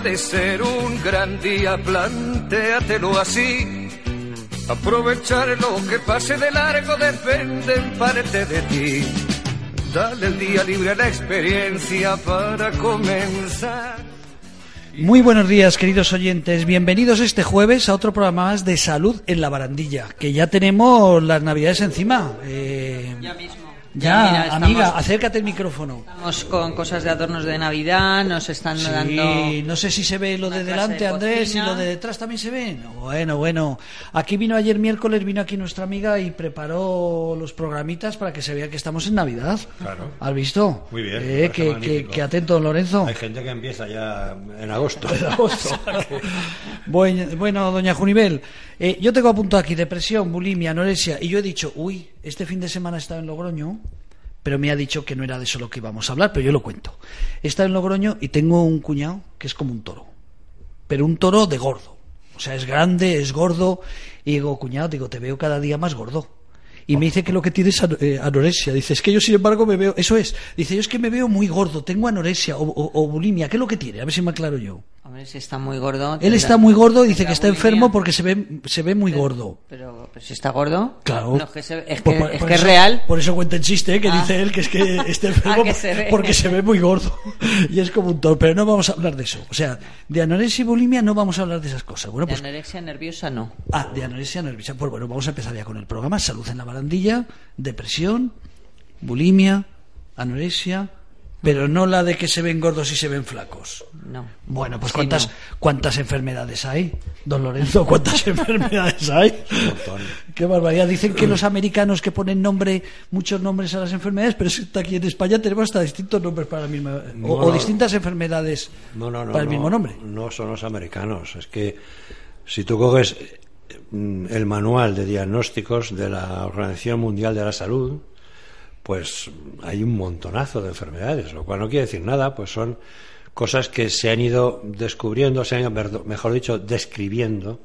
puede ser un gran día, plantéatelo así. Aprovechar lo que pase de largo depende en parte de ti. Dale el día libre a la experiencia para comenzar. Muy buenos días, queridos oyentes. Bienvenidos este jueves a otro programa más de salud en la barandilla, que ya tenemos las navidades encima. Eh... Ya mismo. Ya, mira, amiga, acércate el micrófono. Estamos con cosas de adornos de Navidad, nos están sí, dando. no sé si se ve lo de delante, Andrés, y lo de detrás también se ve. bueno, bueno. Aquí vino ayer miércoles, vino aquí nuestra amiga y preparó los programitas para que se vea que estamos en Navidad. Claro. ¿Has visto? Muy bien. Eh, que, que, que, atento, Lorenzo. Hay gente que empieza ya en agosto. En agosto. bueno, bueno, doña Junivel, eh, yo tengo apuntado aquí depresión, bulimia, anorexia, y yo he dicho, uy, este fin de semana he estado en Logroño pero me ha dicho que no era de eso lo que íbamos a hablar, pero yo lo cuento. He estado en Logroño y tengo un cuñado que es como un toro, pero un toro de gordo. O sea, es grande, es gordo, y digo, cuñado, digo, te veo cada día más gordo. Y me dice que lo que tiene es eh, anorexia. Dice, es que yo sin embargo me veo, eso es. Dice, yo es que me veo muy gordo, tengo anorexia o, o, o bulimia. ¿Qué es lo que tiene? A ver si me aclaro yo. Hombre, si está muy gordo. Él está muy gordo y dice que está enfermo porque se ve, se ve muy pero, gordo. Pero, pero, si está gordo. Claro. No, es que, se, es, que, por- es, por que es eso- real. Por eso cuenta el chiste, ¿eh? que Ah. dice él que es que está enfermo Ah, se porque se ve muy gordo. Y es como un toro. Pero no vamos a hablar de eso. O sea, de anorexia y bulimia no vamos a hablar de esas cosas. Bueno, De pues. anorexia nerviosa no. Ah, de anorexia nerviosa. Pues bueno, vamos a empezar ya con el programa. Salud en la barandilla, depresión, bulimia, anorexia. Pero no la de que se ven gordos y se ven flacos. No. Bueno, pues Sí, ¿cuántas, no. ¿cuántas enfermedades hay? Don Lorenzo, ¿cuántas enfermedades hay? Qué barbaridad. Dicen que los americanos que ponen nombre, muchos nombres a las enfermedades, pero es que aquí en España tenemos hasta distintos nombres para la misma, o, No, o distintas enfermedades No, no, no. para el no, mismo nombre. No son los americanos. Es que si tú coges mm, el manual de diagnósticos de la Organización Mundial de la Salud, pues hay un montonazo de enfermedades, lo cual no quiere decir nada, pues son cosas que se han ido descubriendo, se han, mejor dicho, describiendo.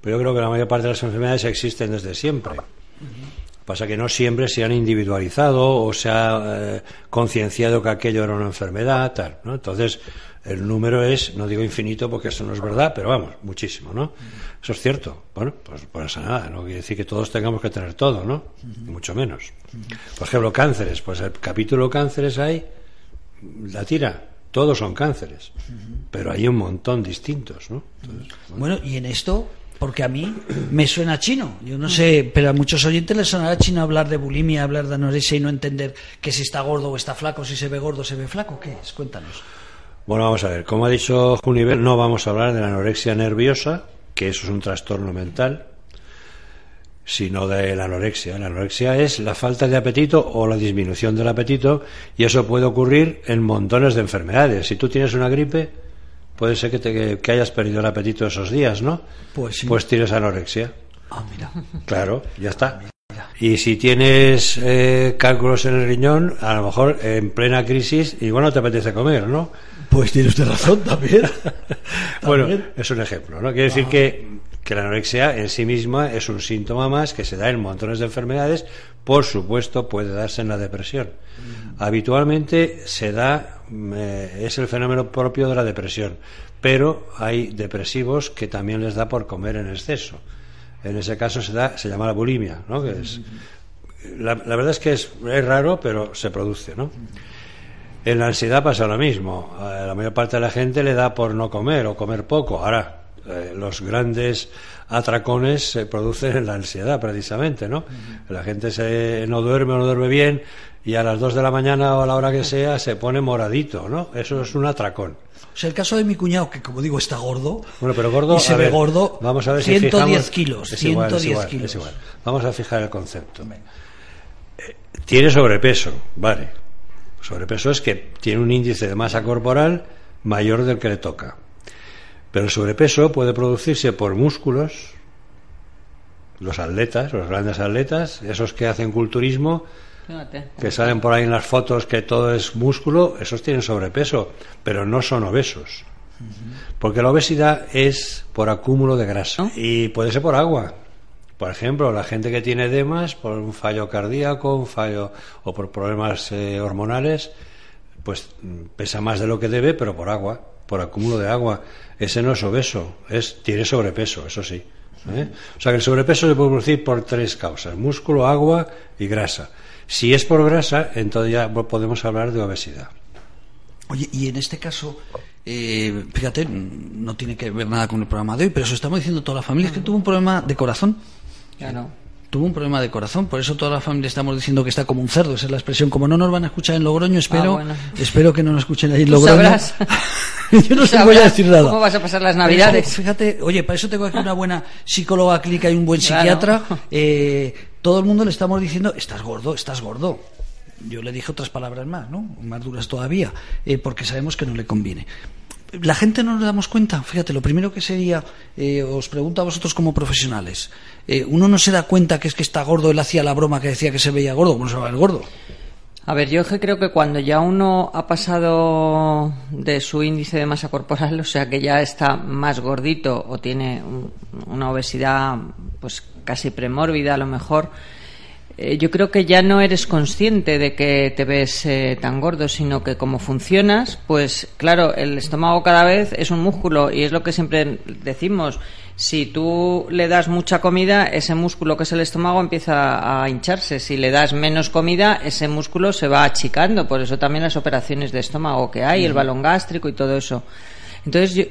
Pero yo creo que la mayor parte de las enfermedades existen desde siempre. Pasa que no siempre se han individualizado o se ha eh, concienciado que aquello era una enfermedad, tal, ¿no? Entonces, el número es, no digo infinito porque eso no es verdad, pero vamos, muchísimo, ¿no? Eso es cierto. Bueno, pues por eso nada, no quiere decir que todos tengamos que tener todo, ¿no? Mucho menos. Por ejemplo, cánceres, pues el capítulo cánceres hay, la tira, todos son cánceres, pero hay un montón distintos, ¿no? Entonces, Bueno, y en esto, porque a mí me suena chino. Yo no sé, pero a muchos oyentes les sonará chino hablar de bulimia, hablar de anorexia y no entender que si está gordo o está flaco, si se ve gordo o se ve flaco. ¿Qué es? Cuéntanos. Bueno, vamos a ver. Como ha dicho Juniver, no vamos a hablar de la anorexia nerviosa, que eso es un trastorno mental, sino de la anorexia. La anorexia es la falta de apetito o la disminución del apetito, y eso puede ocurrir en montones de enfermedades. Si tú tienes una gripe, puede ser que, te- que hayas perdido el apetito esos días, ¿no? Pues sí. Pues tienes anorexia. Ah, mira. Claro, ya está. Y si tienes eh, cálculos en el riñón, a lo mejor en plena crisis, igual no te apetece comer, ¿no? Pues tiene usted razón también. Bueno, También. es un ejemplo, ¿no? Quiere decir que, que la anorexia en sí misma es un síntoma más que se da en montones de enfermedades, por supuesto puede darse en la depresión. Habitualmente se da, mm, eh, es el fenómeno propio de la depresión, pero hay depresivos que también les da por comer en exceso. En ese caso se da, se llama la bulimia, ¿no? Que es, la, verdad es que es, es raro, pero se produce, ¿no? En la ansiedad pasa lo mismo. A la mayor parte de la gente le da por no comer o comer poco. Ahora, eh, los grandes atracones se producen en la ansiedad, precisamente, ¿no? La gente se, no duerme o no duerme bien y a las 2 de la mañana o a la hora que sea se pone moradito, ¿no? Eso es un atracón. O sea, el caso de mi cuñado, que como digo está gordo, Bueno, pero gordo. y se ve ver, gordo, Vamos a ver si 110 fijamos- kilos, Es igual, es 110 igual, kilos. es igual. Vamos a fijar el concepto. Eh, Tiene sobrepeso, vale. Sobrepeso es que tiene un índice de masa corporal mayor del que le toca. Pero el sobrepeso puede producirse por músculos, los atletas, los grandes atletas, esos que hacen culturismo, Fíjate. que salen por ahí en las fotos que todo es músculo, esos tienen sobrepeso, pero no son obesos. Porque la obesidad es por acúmulo de grasa ¿No? y puede ser por agua. Por ejemplo, la gente que tiene edemas por un fallo cardíaco, un fallo o por problemas eh, hormonales, pues mm, pesa más de lo que debe, pero por agua. Por acúmulo de agua. Ese no es obeso, es, tiene sobrepeso, eso sí. ¿eh? O sea que el sobrepeso se puede producir por tres causas, músculo, agua y grasa. Si es por grasa, entonces ya podemos hablar de obesidad. Oye, y en este caso, eh, fíjate, no tiene que ver nada con el programa de hoy, pero eso estamos diciendo toda la familia, es que tuvo un problema de corazón. Claro. Tuvo un problema de corazón, por eso toda la familia estamos diciendo que está como un cerdo, esa es la expresión. Como no nos van a escuchar en Logroño, espero, Ah, bueno. espero que no nos escuchen ahí en Logroño. sabrás. Yo no sé, voy a decir nada. ¿Cómo vas a pasar las navidades? eso, Fíjate, oye, para eso tengo aquí una buena psicóloga clínica y un buen Claro. psiquiatra. Eh, todo el mundo le estamos diciendo, estás gordo, estás gordo. Yo le dije otras palabras más, ¿no? Más duras todavía, eh, porque sabemos que no le conviene. La gente no nos damos cuenta, fíjate, lo primero que sería, eh, os pregunto a vosotros como profesionales, eh, uno no se da cuenta que es que está gordo, él hacía la broma que decía que se veía gordo, ¿cómo se va ver gordo? A ver, yo creo que cuando ya uno ha pasado de su índice de masa corporal, o sea que ya está más gordito o tiene un- una obesidad pues casi premórbida a lo mejor, eh, yo creo que ya no eres consciente de que te ves eh, tan gordo, sino que como funcionas, pues claro, el estómago cada vez es un músculo y es lo que siempre decimos. Si tú le das mucha comida, ese músculo que es el estómago empieza a hincharse. Si le das menos comida, ese músculo se va achicando. Por eso también las operaciones de estómago que hay, el balón gástrico y todo eso. Entonces yo,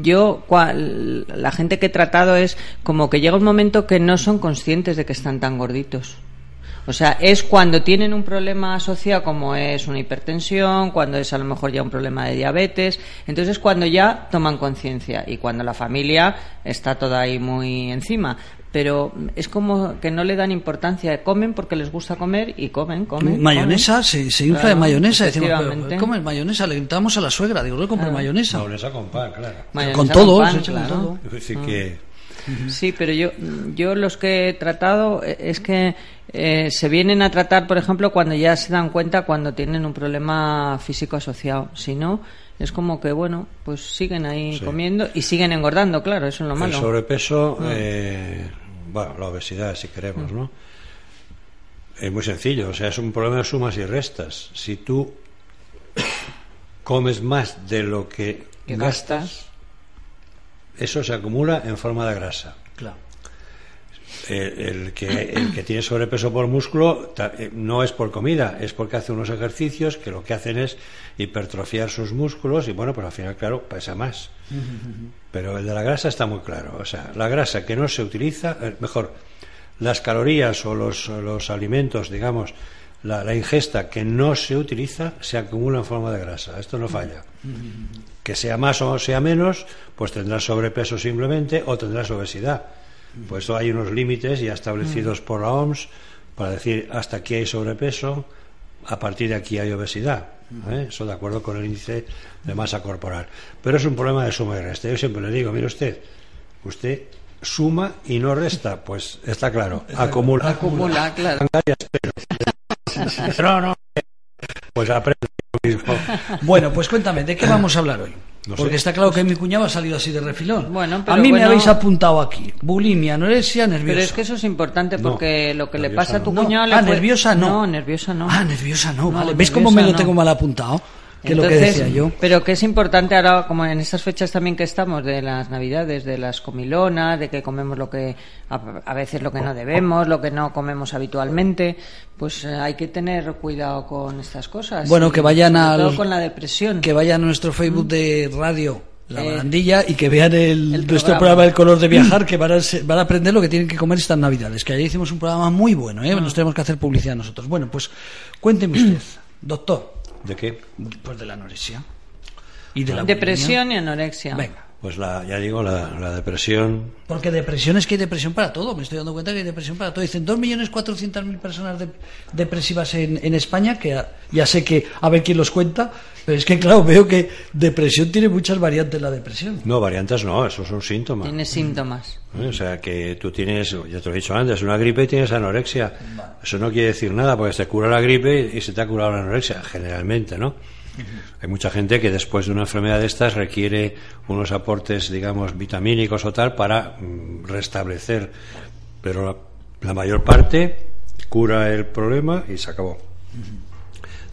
yo cual- la gente que he tratado es como que llega un momento que no son conscientes de que están tan gorditos. O sea, es cuando tienen un problema asociado como es una hipertensión, cuando es a lo mejor ya un problema de diabetes, entonces es cuando ya toman conciencia y cuando la familia está toda ahí muy encima. Pero es como que no le dan importancia, comen porque les gusta comer y comen, comen. mayonesa, comen. se, se infla Claro, de mayonesa. Decimos, pero, efectivamente. ¿cómo es mayonesa? Le gritamos a la suegra, digo, le compre mayonesa. Mayonesa con pan, claro. Mayonesa con todo, pan, se echa con claro. todo. Es decir, que Sí, pero yo, yo los que he tratado eh, es que eh, se vienen a tratar, por ejemplo, cuando ya se dan cuenta cuando tienen un problema físico asociado. Si no, es como que, bueno, pues siguen ahí Sí. comiendo y siguen engordando, claro, eso es lo el malo. sobrepeso, eh, bueno, la obesidad, si queremos, ¿no? Es muy sencillo, o sea, es un problema de sumas y restas. Si tú comes más de lo que, Que gastas, gastas. Eso se acumula en forma de grasa. Claro. El, el que, el que tiene sobrepeso por músculo eh, no es por comida, es porque hace unos ejercicios que lo que hacen es hipertrofiar sus músculos y bueno, pues al final, claro, pesa más. Pero el de la grasa está muy claro. O sea, la grasa que no se utiliza, eh, mejor, las calorías o los, los alimentos, digamos, la, la ingesta que no se utiliza se acumula en forma de grasa. Esto no falla. Que sea más o sea menos, pues tendrás sobrepeso simplemente o tendrás obesidad. Pues hay unos límites ya establecidos por la OMS para decir hasta aquí hay sobrepeso, a partir de aquí hay obesidad. ¿eh? Eso de acuerdo con el índice de masa corporal. Pero es un problema de suma y resta. Yo siempre le digo, mire usted, usted suma y no resta, pues está claro, acumula. Acumula, claro. No, no. Pues aprende. Bueno, pues cuéntame, ¿de qué vamos a hablar hoy? No sé. Porque está claro que mi cuñado ha salido así de refilón. Bueno, pero a mí me habéis apuntado aquí. Bulimia, anorexia, nerviosa. Pero es que eso es importante No, porque lo que le pasa a tu no. cuñado le ah, fue- nerviosa no. No, nerviosa no. Ah, nerviosa no, No, vale. ¿Ves cómo me lo tengo mal apuntado? Que es lo que Entonces, decía yo. Pero que es importante ahora, como en estas fechas también que estamos, de las navidades, de las comilonas, de que comemos lo que, a, a veces lo que no debemos, lo que no comemos habitualmente, pues eh, hay que tener cuidado con estas cosas. Bueno, Y que vayan con la depresión. Que vayan a nuestro Facebook de radio. La Eh, barandilla y que vean el, el nuestro programa. programa El color de viajar que van a, van a aprender lo que tienen que comer estas navidades que ayer hicimos un programa muy bueno ¿eh? nos tenemos que hacer publicidad nosotros bueno pues cuénteme usted doctor ¿De qué? pues de la anorexia y de la Depresión y anorexia. bulimia. venga Pues la, ya digo, la, la depresión. Porque depresión es que hay depresión para todo. Me estoy dando cuenta que hay depresión para todo. Dicen 2.400.000 personas de- depresivas en, en España, que a- ya sé que a ver quién los cuenta, pero es que claro, veo que depresión tiene muchas variantes la depresión. No, variantes no, esos son síntomas. Tiene síntomas. ¿Eh? O sea, que tú tienes, ya te lo he dicho antes, una gripe y tienes anorexia. Eso no quiere decir nada, porque se cura la gripe y se te ha curado la anorexia, generalmente, ¿no? Hay mucha gente que después de una enfermedad de estas requiere unos aportes, digamos, vitamínicos o tal para mm, restablecer. Pero la, la mayor parte cura el problema y se acabó.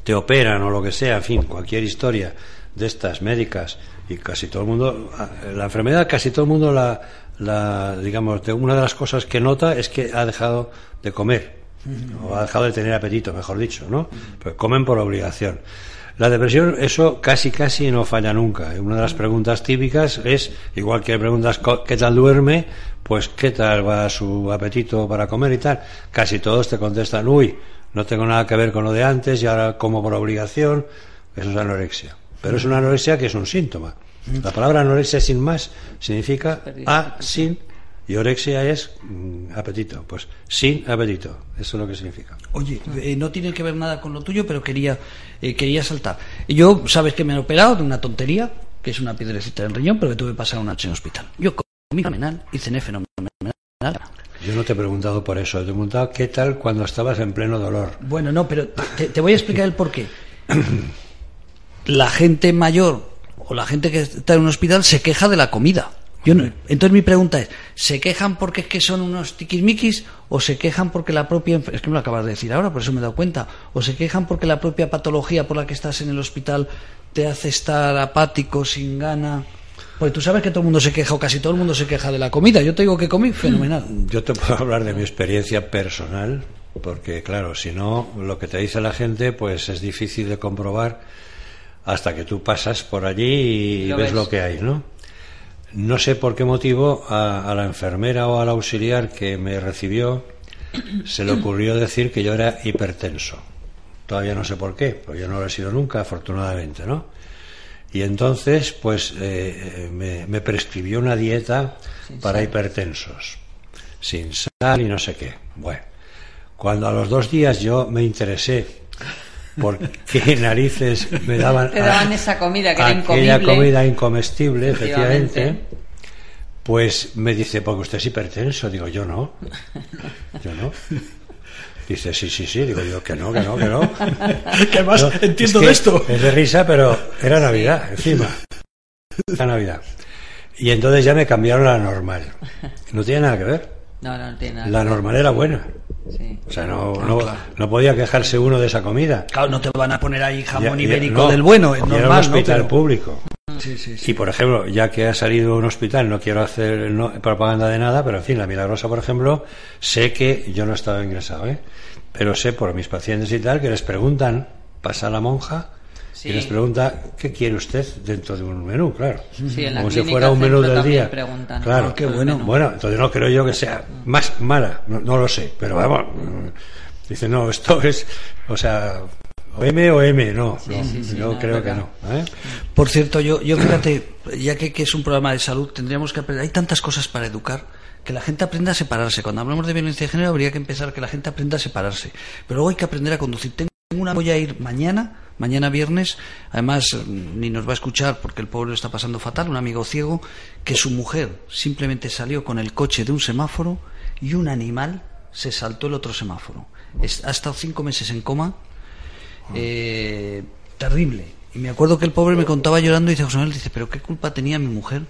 Te operan o lo que sea, en fin, cualquier historia de estas médicas y casi todo el mundo, la enfermedad casi todo el mundo la, la digamos, de una de las cosas que nota es que ha dejado de comer o ha dejado de tener apetito, mejor dicho, ¿no? Pues comen por obligación. La depresión, eso casi casi no falla nunca. Una de las preguntas típicas es, igual que preguntas qué tal duerme, pues qué tal va su apetito para comer y tal. Casi todos te contestan, uy, no tengo nada que ver con lo de antes y ahora como por obligación. Eso es anorexia. Pero es una anorexia que es un síntoma. La palabra anorexia sin más significa a sin y orexia es mm, apetito, pues sin apetito, eso es lo que significa. Oye, eh, no tiene que ver nada con lo tuyo, pero quería, eh, quería saltar. Yo, sabes que me han operado de una tontería, que es una piedrecita en el riñón, pero que tuve que pasar una noche en hospital. Yo comí fenomenal y cené fenomenal. Yo no te he preguntado por eso, te he preguntado qué tal cuando estabas en pleno dolor. Bueno, no, pero te, voy a explicar el porqué. La gente mayor o la gente que está en un hospital se queja de la comida. Yo entonces mi pregunta es, ¿se quejan porque es que son unos tiquismiquis o se quejan porque la propia es que me lo acabas de decir ahora, por eso me he dado cuenta, o se quejan porque la propia patología por la que estás en el hospital te hace estar apático, sin gana? Pues tú sabes que todo el mundo se queja o casi todo el mundo se queja de la comida. Yo te digo que comí fenomenal. Yo te puedo hablar de mi experiencia personal, porque claro, si no, lo que te dice la gente pues es difícil de comprobar hasta que tú pasas por allí y ves lo que hay, ¿no? No sé por qué motivo a, la enfermera o al auxiliar que me recibió se le ocurrió decir que yo era hipertenso. Todavía no sé por qué, porque yo no lo he sido nunca, afortunadamente, ¿no? Y entonces, pues, eh, me, prescribió una dieta para hipertensos, sin sal y no sé qué. Bueno, cuando a los dos días yo me interesé por qué narices me daban, Te daban esa comida que era aquella comida incomestible, efectivamente. Pues me dice, porque usted es hipertenso. Digo, yo no. Yo no. Dice, sí, sí, sí. Digo yo, que no, que no, que no. ¿Qué más entiendo de esto? Es de risa, pero era Navidad, encima. Era Navidad. Y entonces ya me cambiaron a la normal. No tiene nada que ver. No, no tiene nada. La normal era buena. O sea, no, no, podía quejarse uno de esa comida. Claro, no te van a poner ahí jamón ibérico del bueno, es normal. Era un hospital público. y por ejemplo, ya que ha salido un hospital, no quiero hacer propaganda de nada, pero en fin, la Milagrosa, por ejemplo, sé que yo no estaba ingresado, ¿eh? pero sé por mis pacientes y tal que les preguntan, pasa la monja y les pregunta qué quiere usted dentro de un menú, claro. Como si fuera un menú del día. Claro, qué bueno. Bueno, entonces no creo yo que sea más mala, no, lo sé, pero vamos. Dice, no, esto es, o sea, o M o M, no, yo creo que no. ¿eh? Por cierto, yo, yo fíjate, ya que, que, es un programa de salud, tendríamos que aprender, hay tantas cosas para educar, que la gente aprenda a separarse. Cuando hablamos de violencia de género, habría que empezar que la gente aprenda a separarse. Pero luego hay que aprender a conducir. Tengo una, voy a ir mañana mañana viernes, además ni nos va a escuchar porque el pobre lo está pasando fatal, un amigo ciego, que su mujer simplemente salió con el coche de un semáforo y un animal se saltó el otro semáforo. ha estado cinco meses en coma, eh, terrible. Y me acuerdo que el pobre me contaba llorando y dice, José Manuel, dice, pero ¿qué culpa tenía mi mujer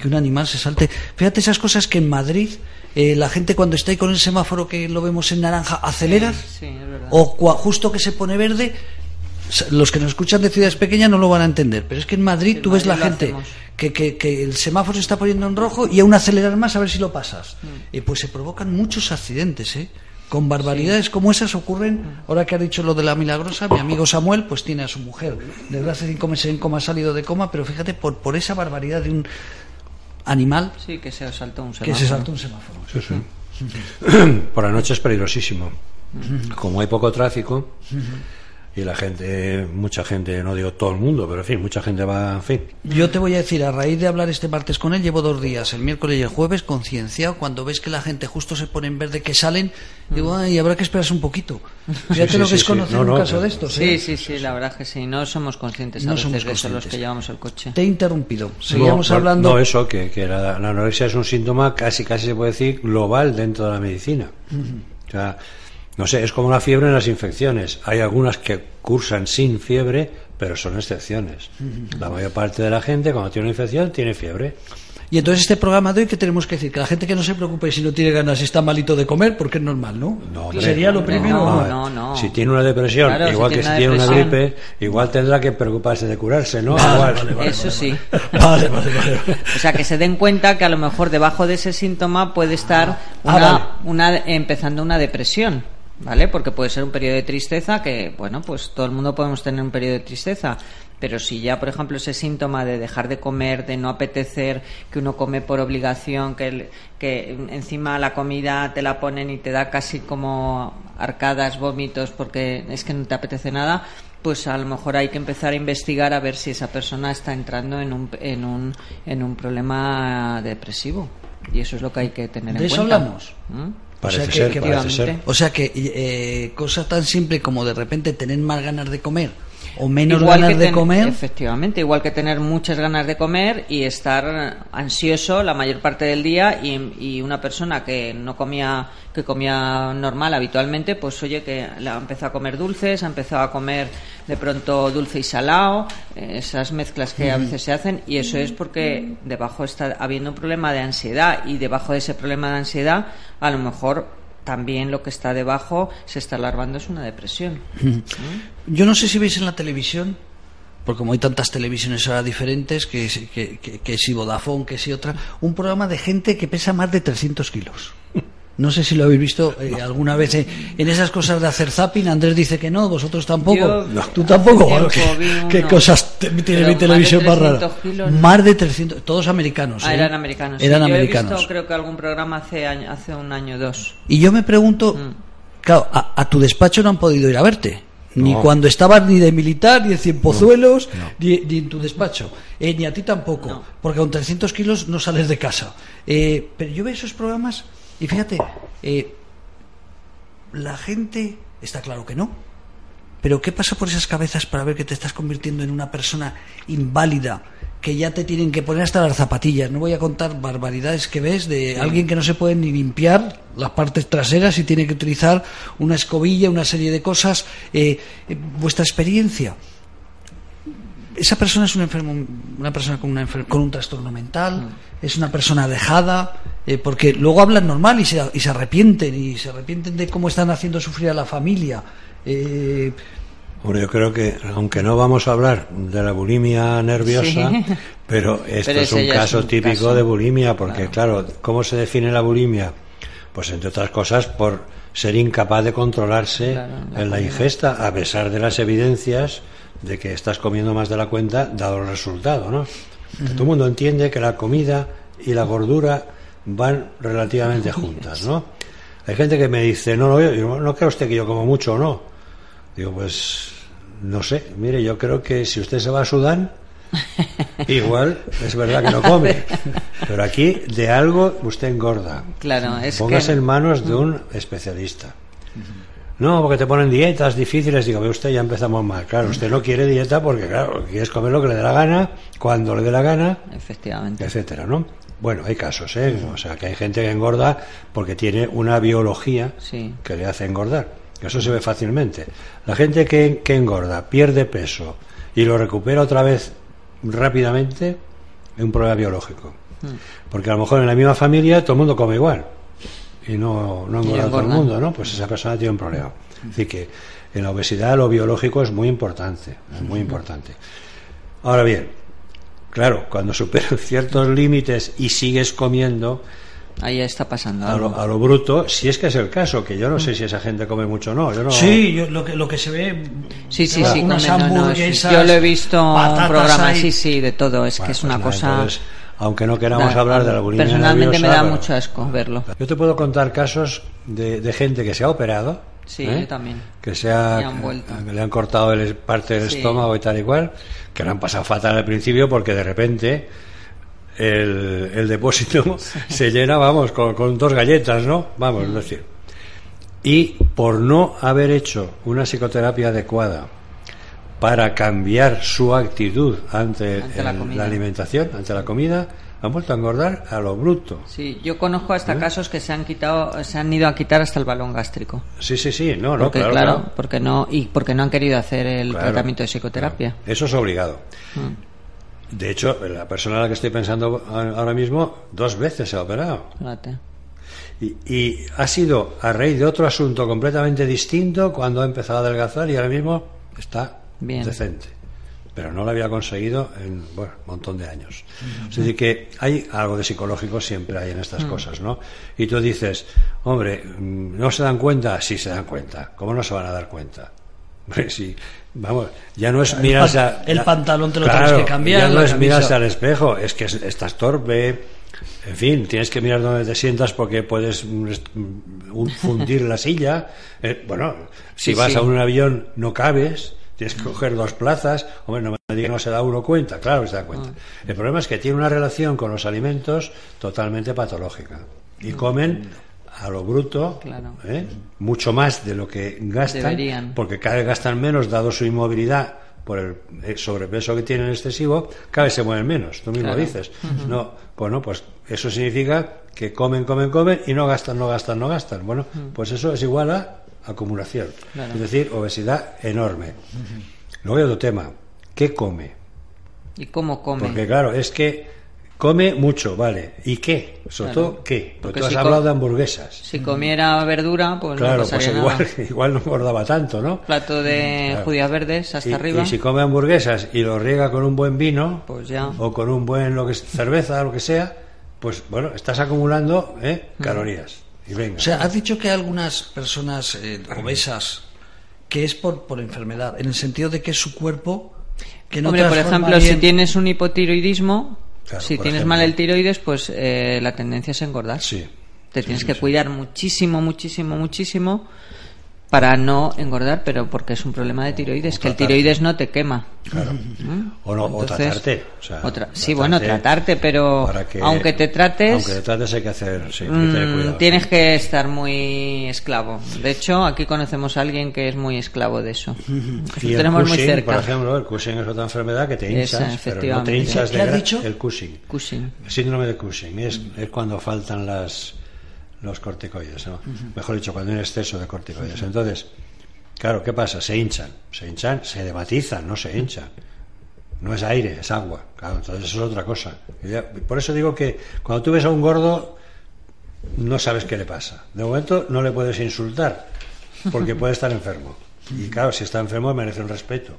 que un animal se salte? Fíjate esas cosas que en Madrid eh, la gente cuando está ahí con el semáforo que lo vemos en naranja acelera o justo que se pone verde los que nos escuchan de ciudades pequeñas no lo van a entender, pero es que en Madrid tú ves la gente que, que, el semáforo se está poniendo en rojo y aún acelerar más a ver si lo pasas. Mm. Y pues se provocan muchos accidentes, ¿eh? Con barbaridades como esas ocurren, mm. ahora que ha dicho lo de la milagrosa, mi amigo Samuel pues tiene a su mujer, desde hace cinco meses en coma ha salido de coma, pero fíjate, por, por esa barbaridad de un animal sí, que se saltó un semáforo. Que se saltó un semáforo. por la noche es peligrosísimo. Como hay poco tráfico, y la gente, mucha gente, no digo todo el mundo, pero en fin, mucha gente va, en fin. Yo te voy a decir, a raíz de hablar este martes con él, llevo dos días, el miércoles y el jueves, concienciado, cuando ves que la gente justo se pone en verde que salen, digo, ay, habrá que esperarse un poquito. Fíjate lo que es conocer un caso de estos. ¿eh? Sí, sí, sí, la verdad que sí, no somos conscientes a no veces de eso los que llevamos el coche. Te he interrumpido, seguíamos hablando... No, eso, que, que la, anorexia es un síntoma casi, casi se puede decir global dentro de la medicina. O sea, no sé, es como la fiebre en las infecciones. Hay algunas que cursan sin fiebre, pero son excepciones. La mayor parte de la gente cuando tiene una infección tiene fiebre. Y entonces este programa de hoy, ¿qué tenemos que decir? Que la gente que no se preocupe si no tiene ganas, si está malito de comer, porque es normal, ¿no? No, hombre. Sería lo No, primero. no, ¿no? no. Si tiene una depresión, Claro, si igual que tiene si una tiene una gripe, igual tendrá que preocuparse de curarse, ¿no? Vale, Igual. vale, vale, Eso vale, sí. Vale, vale, vale. O sea, que se den cuenta que a lo mejor debajo de ese síntoma puede estar Ah, una, vale. una- empezando una depresión, ¿vale? Porque puede ser un periodo de tristeza que, bueno, pues todo el mundo podemos tener un periodo de tristeza. Pero si ya, por ejemplo, ese síntoma de dejar de comer, de no apetecer, que uno come por obligación, que, el- que encima la comida te la ponen y te da casi como arcadas, vómitos, porque es que no te apetece nada, pues a lo mejor hay que empezar a investigar a ver si esa persona está entrando en un, en un, en un problema depresivo. Y eso es lo que hay que tener ¿De en eso cuenta. hablamos? ¿Mm? Parece O sea, que- ser, que parece efectivamente- ser. O sea que eh, cosa tan simple como de repente tener más ganas de comer o menos Igual ganas que de comer. Efectivamente, igual que tener muchas ganas de comer y estar ansioso la mayor parte del día y, y una persona que no comía, que comía normal habitualmente, pues oye que la empezó a comer dulces, ha empezado a comer de pronto dulce y salado, eh, esas mezclas que a veces se hacen y eso es porque debajo está habiendo un problema de ansiedad y debajo de ese problema de ansiedad a lo mejor también lo que está debajo se está alarmando es una depresión. Yo no sé si veis en la televisión, porque como hay tantas televisiones ahora diferentes, que, que, que, que si Vodafone, que si otra, un programa de gente que pesa más de 300 kilos. No sé si lo habéis visto eh, alguna vez eh, en esas cosas de hacer zapping. Andrés dice que no, vosotros tampoco. Yo Tú hace tampoco. tiempo ¿Qué, qué cosas tiene Pero mi de televisión más rara? 300 kilos, ¿no? Más de 300, todos americanos. Ah, ¿eh? eran americanos. sí. Eran Yo he americanos. visto, creo que algún programa hace, año- hace un año o dos. Y yo me pregunto, Mm. claro, a, a tu despacho no han podido ir a verte. Ni No. cuando estabas ni de militar, ni en Cienpozuelos, ni, ni en tu despacho. Eh, ni a ti tampoco. No. Porque con 300 kilos no sales de casa. Eh, pero yo veo esos programas y fíjate, eh, la gente, está claro que no. Pero ¿qué pasa por esas cabezas para ver que te estás convirtiendo en una persona inválida? Que ya te tienen que poner hasta las zapatillas. No voy a contar barbaridades que ves de alguien que no se puede ni limpiar las partes traseras y tiene que utilizar una escobilla, una serie de cosas. Eh, eh, vuestra experiencia. Esa persona es un enfermo, una persona con, una enfer- con un trastorno mental, es una persona dejada, eh, porque luego hablan normal y se, y se arrepienten, y se arrepienten de cómo están haciendo sufrir a la familia. Eh, Bueno, yo creo que, aunque no vamos a hablar de la bulimia nerviosa, Sí. pero esto Pero es un es caso un típico caso. de bulimia, porque claro. ¿cómo se define la bulimia? Pues entre otras cosas por ser incapaz de controlarse Claro, la en la ingesta, a pesar de las evidencias de que estás comiendo más de la cuenta, dado el resultado, ¿no? Todo el mundo entiende que la comida y la gordura van relativamente juntas, ¿no? Hay gente que me dice, no, no, yo- no cree usted que yo como mucho o no. Digo, pues no sé, mire, yo creo que si usted se va a Sudán, igual es verdad que no come. Pero aquí de algo usted engorda. Claro, es Póngase que... en manos de un especialista. No, porque te ponen dietas difíciles. Digo, ve usted, ya empezamos mal. Claro, usted no quiere dieta porque, claro, quieres comer lo que le dé la gana, cuando le dé la gana, Efectivamente. etcétera, ¿no? Bueno, hay casos, ¿eh? O sea, que hay gente que engorda porque tiene una biología Sí. que le hace engordar. Eso se ve fácilmente. La gente que, que engorda, pierde peso y lo recupera otra vez rápidamente, es un problema biológico. Porque a lo mejor en la misma familia todo el mundo come igual y no, no engorda todo el mundo, ¿no? Pues esa persona tiene un problema. Es decir, que en la obesidad lo biológico es muy importante, es muy importante. Ahora bien, claro, cuando superas ciertos límites y sigues comiendo, Ahí está pasando a algo. lo, a lo bruto, si es que es el caso, que yo no sé si esa gente come mucho o no. Yo no Sí, yo- lo, que, lo que se ve. Sí, sí, claro, sí, unas come, no, no, sí. hamburguesas, Yo lo he visto en programas, ahí. sí, sí, de todo. Es Bueno, que es pues una nada, cosa... entonces, aunque no queramos Da- hablar de la bulimia Personalmente me nerviosa, da pero- mucho asco verlo. Yo te puedo contar casos de, de gente que se ha operado. Sí, ¿eh? yo también. Que, se ha, han vuelto. que le han cortado el, parte del Sí. estómago y tal y cual. Que lo han pasado fatal al principio porque de repente el, el depósito se llena, vamos, con, con dos galletas, ¿no? Vamos, es decir. Y por no haber hecho una psicoterapia adecuada para cambiar su actitud ante, Ante la alimentación, ante la comida, han vuelto a engordar a lo bruto. Sí, yo conozco hasta ¿Eh? casos que se han quitado, se han ido a quitar hasta el balón gástrico. Sí, sí, sí, no, no, porque claro, claro, claro. porque no y porque no han querido hacer el Claro, tratamiento de psicoterapia. Eso es obligado. Mm. De hecho, la persona a la que estoy pensando ahora mismo, dos veces se ha operado. Fíjate. Y, y ha sido a raíz de otro asunto completamente distinto cuando ha empezado a adelgazar y ahora mismo está Bien. decente. Pero no lo había conseguido en bueno, un montón de años. Es decir, que hay algo de psicológico siempre hay en estas cosas, ¿no? Y tú dices, hombre, mm, ¿no se dan cuenta? Sí se dan cuenta. ¿Cómo no se van a dar cuenta? Hombre, sí, vamos, ya no es El mirarse el ya- pantalón te lo Claro, tienes que cambiar, Ya no es mirarse al espejo, es que es- estás torpe. En fin, tienes que mirar dónde te sientas porque puedes mm, mm, un- fundir la silla. Eh, bueno, si Sí, vas sí. a un avión no cabes, tienes que coger dos plazas. Hombre, no me digas que no se da uno cuenta, claro que se da cuenta. Ah. El problema es que tiene una relación con los alimentos totalmente patológica. Y comen a lo bruto, Claro. ¿eh? mucho más de lo que gastan, Deberían. porque cada vez gastan menos dado su inmovilidad por el eh, sobrepeso que tienen excesivo, cada vez se mueven menos, tú mismo Claro. dices. No, bueno, pues eso significa que comen, comen, comen y no gastan, no gastan, no gastan. Bueno, pues eso es igual a acumulación, Claro. es decir, obesidad enorme. Luego hay otro tema, ¿qué come? ¿Y cómo come? Porque claro, es que come mucho, vale, ¿y qué? Sobre Claro. todo, ¿qué? Porque Porque tú has si hablado de hamburguesas. Si comiera verdura, pues no Claro, pues pasaría igual, nada. igual no engordaba tanto, ¿no? Plato de Claro. judías verdes hasta y, arriba, y si come hamburguesas y lo riega con un buen vino pues ya. o con un buen lo que cerveza, lo que sea, pues bueno, estás acumulando ¿eh? calorías. Y venga. O sea, has dicho que hay algunas personas eh, obesas que es por, por enfermedad, en el sentido de que es su cuerpo que no Hombre, por ejemplo, si tienes un hipotiroidismo, Claro, si tienes ejemplo. mal el tiroides, pues eh, la tendencia es engordar. sí. Te Sí, tienes sí, que sí. cuidar muchísimo, muchísimo, muchísimo para no engordar, pero porque es un problema de tiroides, que el tratar. tiroides no te quema. Claro. ¿Mm? O, no, o Entonces, tratarte. o sea, o tra- sí, bueno, tratarte, pero que- aunque te trates, Aunque te trates hay que hacer, sí, hay que mm, tener cuidado. tienes que estar muy esclavo. De hecho, aquí conocemos a alguien que es muy esclavo de eso. Y Lo el tenemos muy Cushing, cerca. por ejemplo, el Cushing es otra enfermedad que te Esa, hinchas, pero no te efectivamente. hinchas ¿Qué de has dicho? el Cushing. Cushing. El síndrome de Cushing es, es cuando faltan las, los corticoides, ¿no? mejor dicho, cuando hay un exceso de corticoides. Entonces, claro, ¿qué pasa? Se hinchan, se hinchan, se dematizan, no se hinchan. No es aire, es agua. Claro, entonces eso es otra cosa. Por eso digo que cuando tú ves a un gordo, no sabes qué le pasa. De momento no le puedes insultar, porque puede estar enfermo. Y claro, si está enfermo merece un respeto.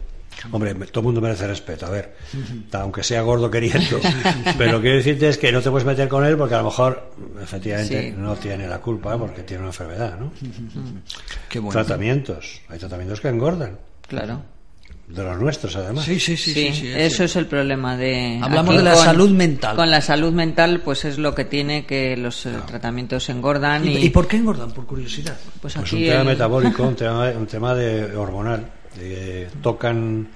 Hombre, todo el mundo merece respeto, a ver, aunque sea gordo queriendo. Pero lo que quiero decirte es que no te puedes meter con él porque a lo mejor, efectivamente, Sí. no tiene la culpa porque tiene una enfermedad, ¿no? Qué bueno. Tratamientos, hay tratamientos que engordan, Claro. de los nuestros además. Sí, sí, sí. Sí, sí, sí, eso es el problema de. Hablamos de la con- salud mental. Con la salud mental, pues es lo que tiene que los eh, tratamientos engordan y, ¿Y, y por qué engordan? Por curiosidad. pues Pues aquí un tema el- metabólico, un tema, un tema de hormonal. De- tocan,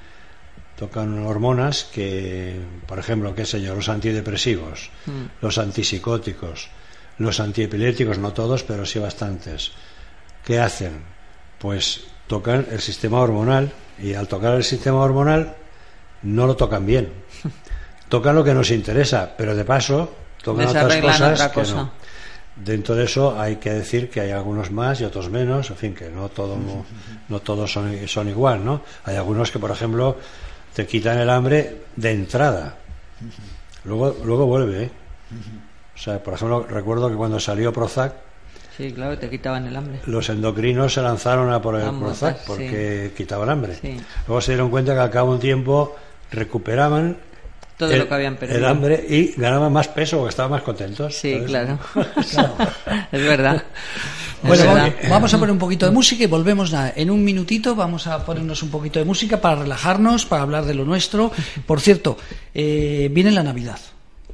tocan hormonas que, por ejemplo, qué sé yo, los antidepresivos, los antipsicóticos, los antiepilépticos, no todos, pero sí bastantes. ¿Qué hacen? Pues tocan el sistema hormonal y al tocar el sistema hormonal no lo tocan bien. Tocan lo que nos interesa, pero de paso tocan otras cosas otra que no. Dentro de eso hay que decir que hay algunos más y otros menos, en fin, que no, todo, no todos son, son igual, ¿no? Hay algunos que, por ejemplo, te quitan el hambre de entrada. Luego, luego vuelve, ¿eh? O sea, por ejemplo, recuerdo que cuando salió Prozac, Sí, claro, te quitaban el hambre. los endocrinos se lanzaron a por el Vamos, Prozac sí. porque quitaba el hambre. Sí. Luego se dieron cuenta que al cabo de un tiempo recuperaban Todo el, lo que habían perdido. el hambre y ganaban más peso porque estaban más contentos. Sí, ¿sabes? claro. es verdad. Es Bueno, verdad. vamos, vamos a poner un poquito de música y volvemos nada. En un minutito vamos a ponernos un poquito de música para relajarnos, para hablar de lo nuestro. Por cierto, eh, viene la Navidad.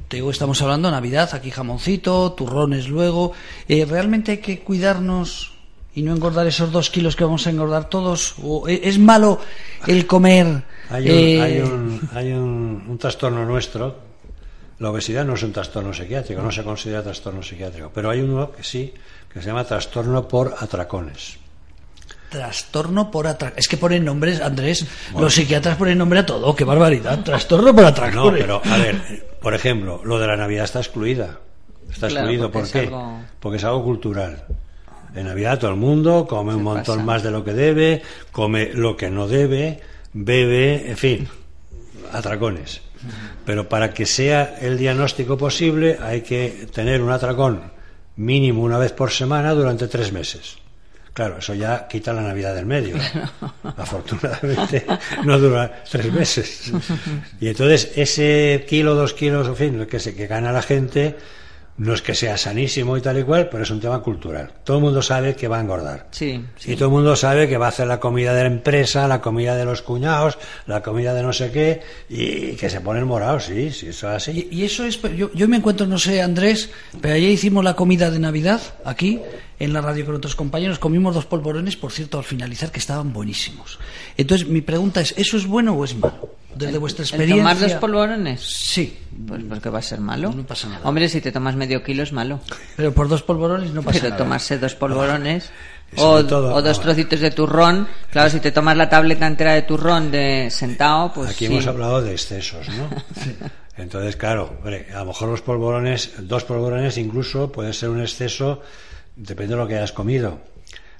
Te digo, estamos hablando de Navidad, aquí jamoncito, turrones luego. Eh, ¿Realmente hay que cuidarnos y no engordar esos dos kilos que vamos a engordar todos? ¿O e- es malo el comer? Hay un, eh, hay un, hay un, un trastorno nuestro. La obesidad no es un trastorno psiquiátrico, no se considera trastorno psiquiátrico, pero hay uno que sí, que se llama trastorno por atracones. Trastorno por atracón. Es que ponen nombres, Andrés, los psiquiatras ponen nombre a todo, qué barbaridad. Trastorno por atracón. No, pero a ver, por ejemplo, lo de la Navidad está excluida. Está Claro, excluido, ¿por es qué? algo- Porque es algo cultural. En Navidad todo el mundo come un montón pasa. más de lo que debe, come lo que no debe, bebe, en fin, atracones. Pero para que sea el diagnóstico posible hay que tener un atracón mínimo una vez por semana durante tres meses. Claro, eso ya quita la Navidad del medio. Afortunadamente no dura tres meses. Y entonces ese kilo, dos kilos, en fin, que, se, que gana la gente no es que sea sanísimo y tal y cual, pero es un tema cultural. Todo el mundo sabe que va a engordar. Sí, Y todo el mundo sabe que va a hacer la comida de la empresa, la comida de los cuñados, la comida de no sé qué, y que se ponen morados, sí, sí, eso es así. Y, y eso es, yo, yo me encuentro, no sé, Andrés, pero ayer hicimos la comida de Navidad aquí en la radio con otros compañeros, comimos dos polvorones, por cierto, al finalizar, que estaban buenísimos. Entonces, mi pregunta es, ¿eso es bueno o es malo? Desde vuestra ¿El experiencia. tomar dos polvorones? Sí, Pues porque va a ser malo. No pasa nada. Hombre, si te tomas medio kilo es malo. pero por dos polvorones no pasa Pero nada. tomarse dos polvorones o, sobre todo- o dos ah, trocitos de turrón. Claro, si te tomas la tableta entera de turrón de sentado, pues Aquí sí. hemos hablado de excesos, ¿no? Entonces, claro, hombre, a lo mejor los polvorones, dos polvorones incluso puede ser un exceso, depende de lo que hayas comido.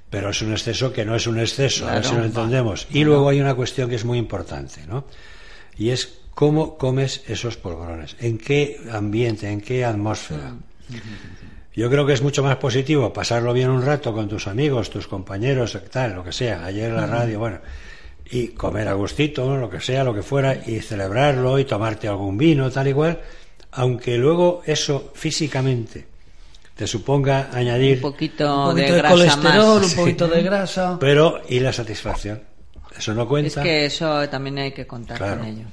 Pero es un exceso que no es un exceso, a ver si lo entendemos. Y luego hay una cuestión que es muy importante, ¿no? Y es cómo comes esos polvorones, en qué ambiente, en qué atmósfera. Yo creo que es mucho más positivo pasarlo bien un rato con tus amigos, tus compañeros, tal, lo que sea, ayer en la radio, bueno, y comer a gustito, lo que sea, lo que fuera, y celebrarlo y tomarte algún vino, tal y cual, aunque luego eso físicamente te suponga añadir, Un poquito, Un poquito de de, grasa colesterol, más. un poquito de grasa. pero y la satisfacción. Eso no Es cuenta. que eso también hay que contar claro, con ello.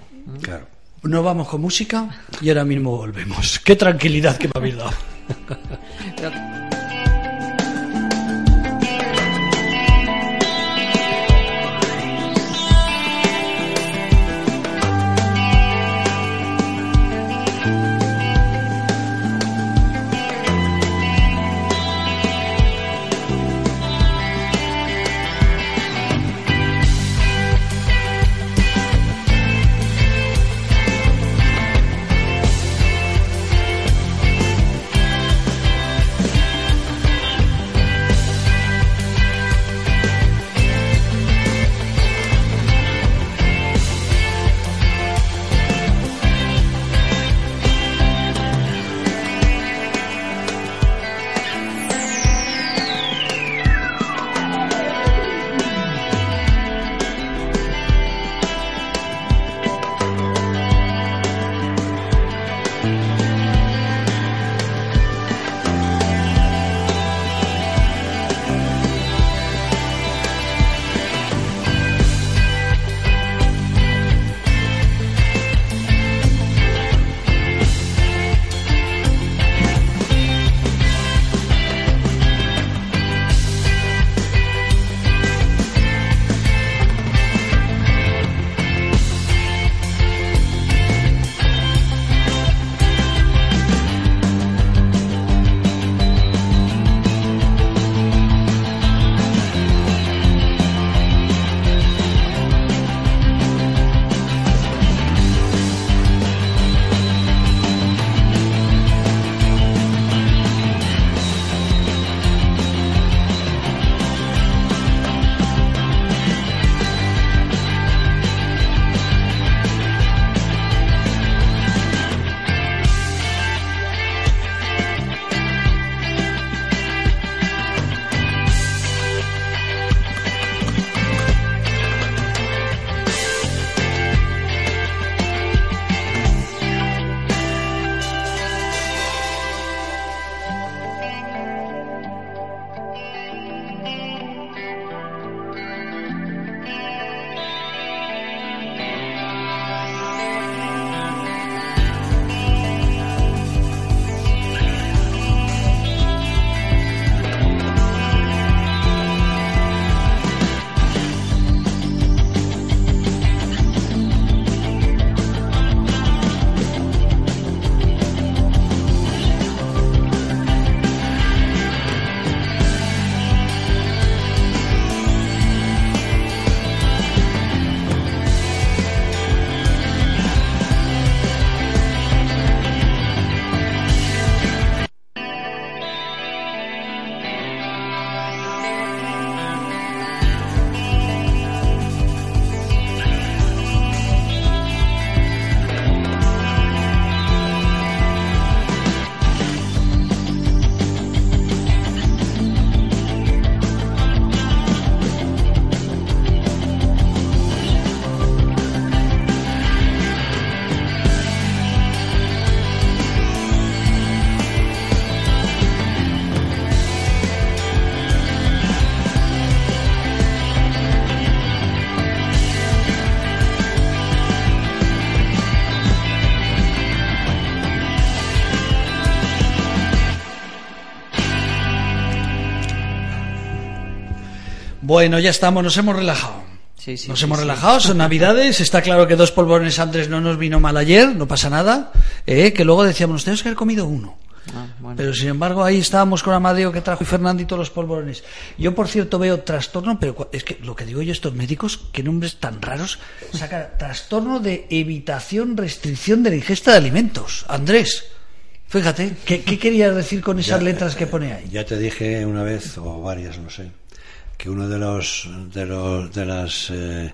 Claro. Nos vamos con música y ahora mismo volvemos. Qué tranquilidad que me habéis dado. Bueno, ya estamos, nos hemos relajado. Sí, sí, nos sí, hemos sí. relajado, son navidades, está claro que dos polvorones antes no nos vino mal ayer, no pasa nada, eh, que luego decíamos, nos tenemos que haber comido uno. Ah, bueno. Pero sin embargo ahí estábamos con Amadeo que trajo y Fernandito los polvorones. Yo por cierto veo trastorno, pero cua- es que lo que digo yo estos médicos, qué nombres tan raros, saca trastorno de evitación, restricción de la ingesta de alimentos. Andrés, fíjate, ¿qué, qué querías decir con esas Ya, letras que pone ahí? Ya te dije una vez, o varias, no sé, que uno de los de, los, de las eh, eh,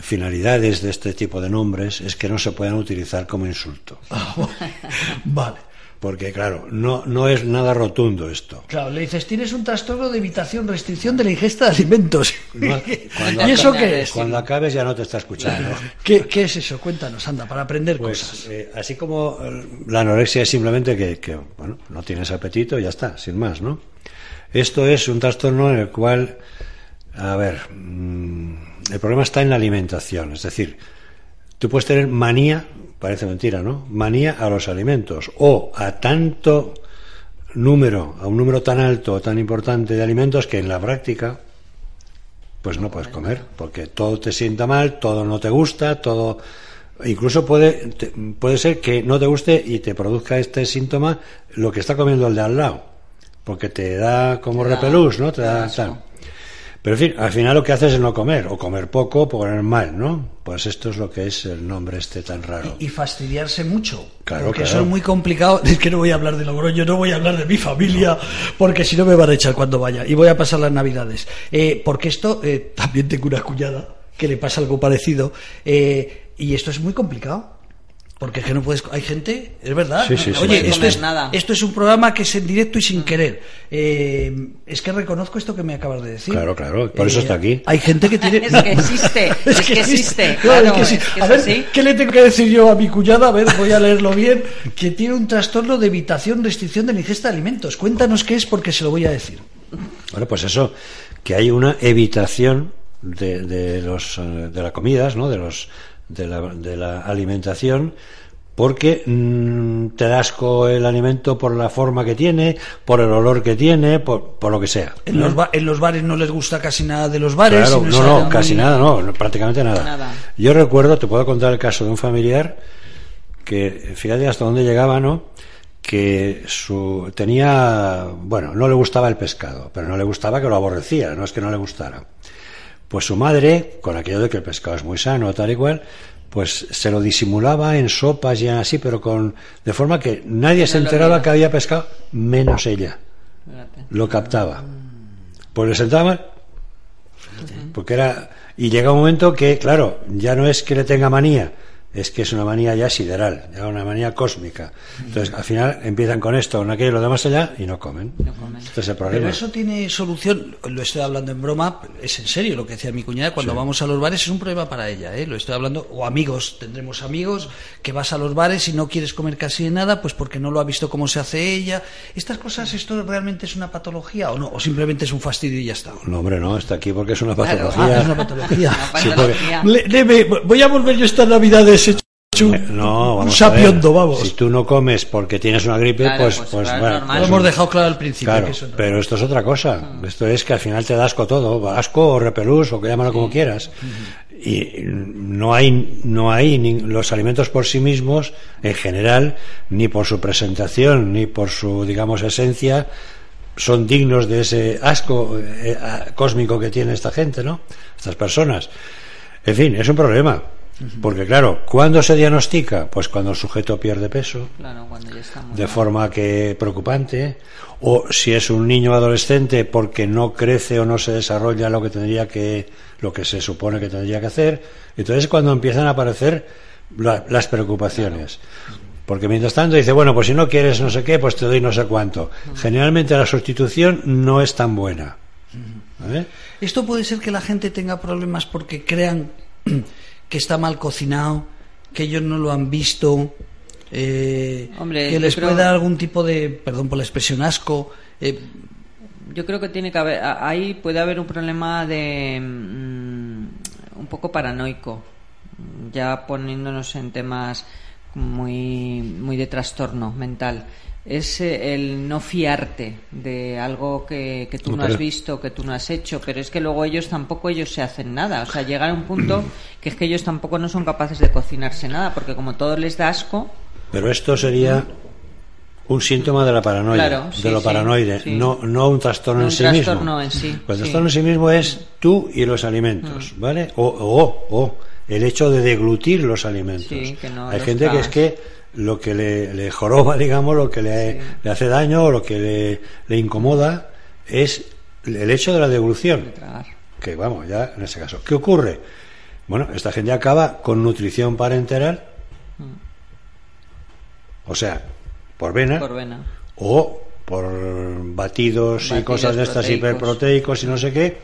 finalidades de este tipo de nombres es que no se puedan utilizar como insulto. Vale. Porque, claro, no, no es nada rotundo esto. Claro, le dices, tienes un trastorno de evitación, restricción de la ingesta de alimentos. No, ¿Y eso qué es? Cuando acabes ya no te está escuchando. ¿Qué, qué es eso? Cuéntanos, anda, para aprender Pues cosas. eh, así como eh, la anorexia es simplemente que, que, bueno, no tienes apetito y ya está, sin más, ¿no? Esto es un trastorno en el cual, a ver, mm, el problema está en la alimentación, es decir, tú puedes tener manía, parece mentira, ¿no? Manía a los alimentos o a tanto número, a un número tan alto o tan importante de alimentos que en la práctica pues no puedes comer, porque todo te sienta mal, todo no te gusta, todo incluso puede puede ser que no te guste y te produzca este síntoma lo que está comiendo el de al lado, porque te da como Te da- repelús, ¿no? Te te da. Pero en fin, al final lo que haces es no comer, o comer poco, o comer mal, ¿no? Pues esto es lo que es el nombre este tan raro. Y fastidiarse mucho. Claro, porque claro. eso es muy complicado. Es que no voy a hablar de Logroño, no voy a hablar de mi familia, porque si no me van a echar cuando vaya. Y voy a pasar las navidades. Eh, porque esto, eh, también tengo una cuñada que le pasa algo parecido. eh, y esto es muy complicado. Porque es que no puedes. Hay gente, es verdad. Sí, sí, sí, Oye, sí. esto, es, nada. esto es un programa que es en directo y sin querer. Eh, es que reconozco esto que me acabas de decir. Claro, claro, por eso está aquí. Hay gente que tiene. Es que existe, es que existe, Claro, claro, es que sí. es que a ver, así. ¿qué le tengo que decir yo a mi cuñada? A ver, voy a leerlo bien. Que tiene un trastorno de evitación, restricción de la ingesta de alimentos. Cuéntanos qué es porque se lo voy a decir. Bueno, pues eso, que hay una evitación de, de los eh, de las comidas, ¿no? De los de la, de la alimentación porque mm, te da asco el alimento por la forma que tiene, por el olor que tiene, por, por lo que sea. En los, ba- en los bares no les gusta casi nada de los bares. Claro, no, no, casi muy- nada, no, no, prácticamente nada. Nada. Yo recuerdo, te puedo contar el caso de un familiar que, fíjate hasta dónde llegaba, ¿no? Que su, tenía, bueno, no le gustaba el pescado, pero no le gustaba que lo aborrecía, no es que no le gustara. Pues su madre, con aquello de que el pescado es muy sano, tal y cual, pues se lo disimulaba en sopas y así, pero con, de forma que nadie se no enteraba que había pescado, menos ella Fíjate. lo captaba. Pues le sentaba. Porque era. Y llega un momento que, claro, ya no es que le tenga manía, es que es una manía ya sideral, ya una manía cósmica. Entonces, al final empiezan con esto, con aquello, lo demás allá y no comen. No comen. Este es el Pero problema. eso tiene solución, lo estoy hablando en broma, es en serio lo que decía mi cuñada, cuando vamos a los bares es un problema para ella, ¿eh? lo estoy hablando, o amigos, tendremos amigos que vas a los bares y no quieres comer casi nada, pues porque no lo ha visto cómo se hace ella. Estas cosas, ¿esto realmente es una patología o no? ¿O simplemente es un fastidio y ya está? No, hombre, no, está aquí porque es una Claro. patología. Ah, es una patología. Una Sí, patología. Le- deme, voy a volver yo estas navidades hecho un, Eh, No, un vamos sapiondo, vamos. Si tú no comes porque tienes una gripe, Claro, pues, pues, pues, bueno, normal. Lo pues hemos dejado claro al principio. Claro, que eso no. pero esto es otra cosa. Esto es que al final te da asco todo, asco o repelús o que llámalo como quieras. Y no hay, no hay ni- los alimentos por sí mismos, en general, ni por su presentación, ni por su, digamos, esencia, son dignos de ese asco eh, cósmico que tiene esta gente, ¿no? Estas personas. En fin, es un problema. Porque claro, ¿cuándo se diagnostica? Pues cuando el sujeto pierde peso, Claro, cuando ya estamos. de forma que preocupante. O si es un niño adolescente porque no crece o no se desarrolla lo que tendría que lo que se supone que tendría que hacer entonces es cuando empiezan a aparecer la- las preocupaciones. Porque mientras tanto dice bueno pues si no quieres no sé qué pues te doy no sé cuánto generalmente la sustitución no es tan buena. ¿vale? Esto puede ser que la gente tenga problemas porque crean que está mal cocinado, que ellos no lo han visto, eh, Hombre, que les puede dar algún tipo de, perdón por la expresión, asco. eh, Yo creo que tiene que haber, ahí puede haber un problema de mm, un poco paranoico, ya poniéndonos en temas muy muy de trastorno mental, es eh, el no fiarte de algo que, que tú No, has visto, que tú no has hecho, pero es que luego ellos tampoco ellos se hacen nada, o sea, llegan a un punto que es que ellos tampoco no son capaces de cocinarse nada, porque como todo les da asco, Pero esto sería un síntoma de la paranoia, Claro, sí, de lo sí, paranoide, sí. no, no un trastorno No en un sí trastorno mismo. en sí, Pues el sí. Mm. trastorno en sí mismo es tú y los alimentos, ¿vale? O, o, o el hecho de deglutir los alimentos. Sí, que no Hay los gente que es que lo que le, le joroba, digamos, lo que le, le hace daño o lo que le, le incomoda es el hecho de la deglución de tragar. que vamos, ya en ese caso. ¿Qué ocurre? Bueno, esta gente acaba con nutrición parenteral, o sea, por vena, Por vena. o por batidos, y cosas de estas proteicos. hiperproteicos y no sé qué,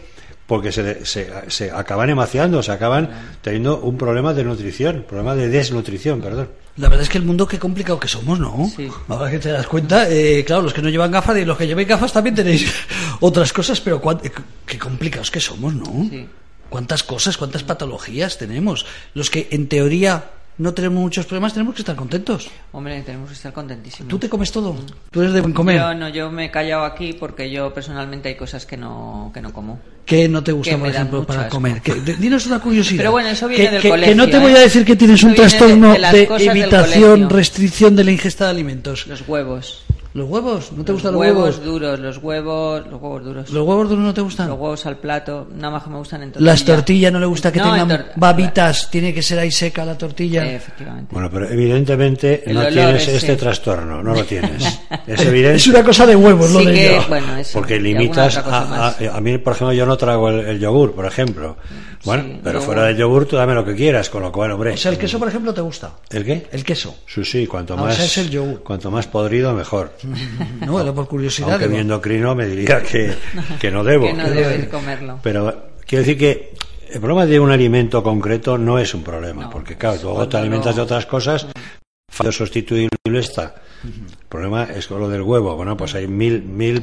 porque se, se, se acaban emaciando, se acaban teniendo un problema de nutrición, problema de desnutrición, perdón. La verdad es que el mundo qué complicado que somos, ¿no? Sí. Ahora que te das cuenta, eh, claro, los que no llevan gafas y los que lleven gafas también tenéis otras cosas, pero eh, qué complicados que somos, ¿no? Sí. ¿Cuántas cosas, cuántas patologías tenemos? Los que en teoría no tenemos muchos problemas tenemos que estar contentos. Hombre, tenemos que estar contentísimos. ¿Tú te comes todo? ¿Tú eres de buen comer? Yo no, yo me he callado aquí porque yo personalmente hay cosas que no, que no como. ¿Qué no te gusta, Que por ejemplo, para asco. comer? Que- de- dinos una curiosidad. Pero bueno, eso Que- viene del que, colegio, Que no te voy ¿eh? a decir que tienes Eso un de- trastorno de de, del evitación, restricción de la ingesta de alimentos. Los huevos. ¿Los huevos? ¿No te los gustan los huevos huevos? duros, los huevos, los huevos duros. ¿Los huevos duros no te gustan? Los huevos al plato, nada más que me gustan en tortilla. Las tortillas no le gusta que No, tengan babitas, tiene que ser ahí seca la tortilla. Eh, efectivamente. Bueno, pero evidentemente El no tienes este trastorno, no lo tienes. Es evidente. es una cosa de huevos, lo sí de que, bueno, eso. Porque limitas a, a, a mí, por ejemplo, yo no trago el, el yogur, por ejemplo. Bueno, Sí, pero yogur. fuera del yogur tú dame lo que quieras, con lo cual, hombre. O sea, el queso, por ejemplo, te gusta. ¿El qué? El queso. Sí, sí, cuanto Ah, o más, sea, es el yogur. cuanto más podrido, mejor. No, era por curiosidad. Aunque digo. mi endocrino me diría que, que no debo. que no debes comerlo. Pero quiero decir que el problema de un alimento concreto no es un problema, No, porque claro, luego te alimentas de otras cosas, fallo sustituible está. El problema es con lo del huevo. Bueno, pues hay mil, mil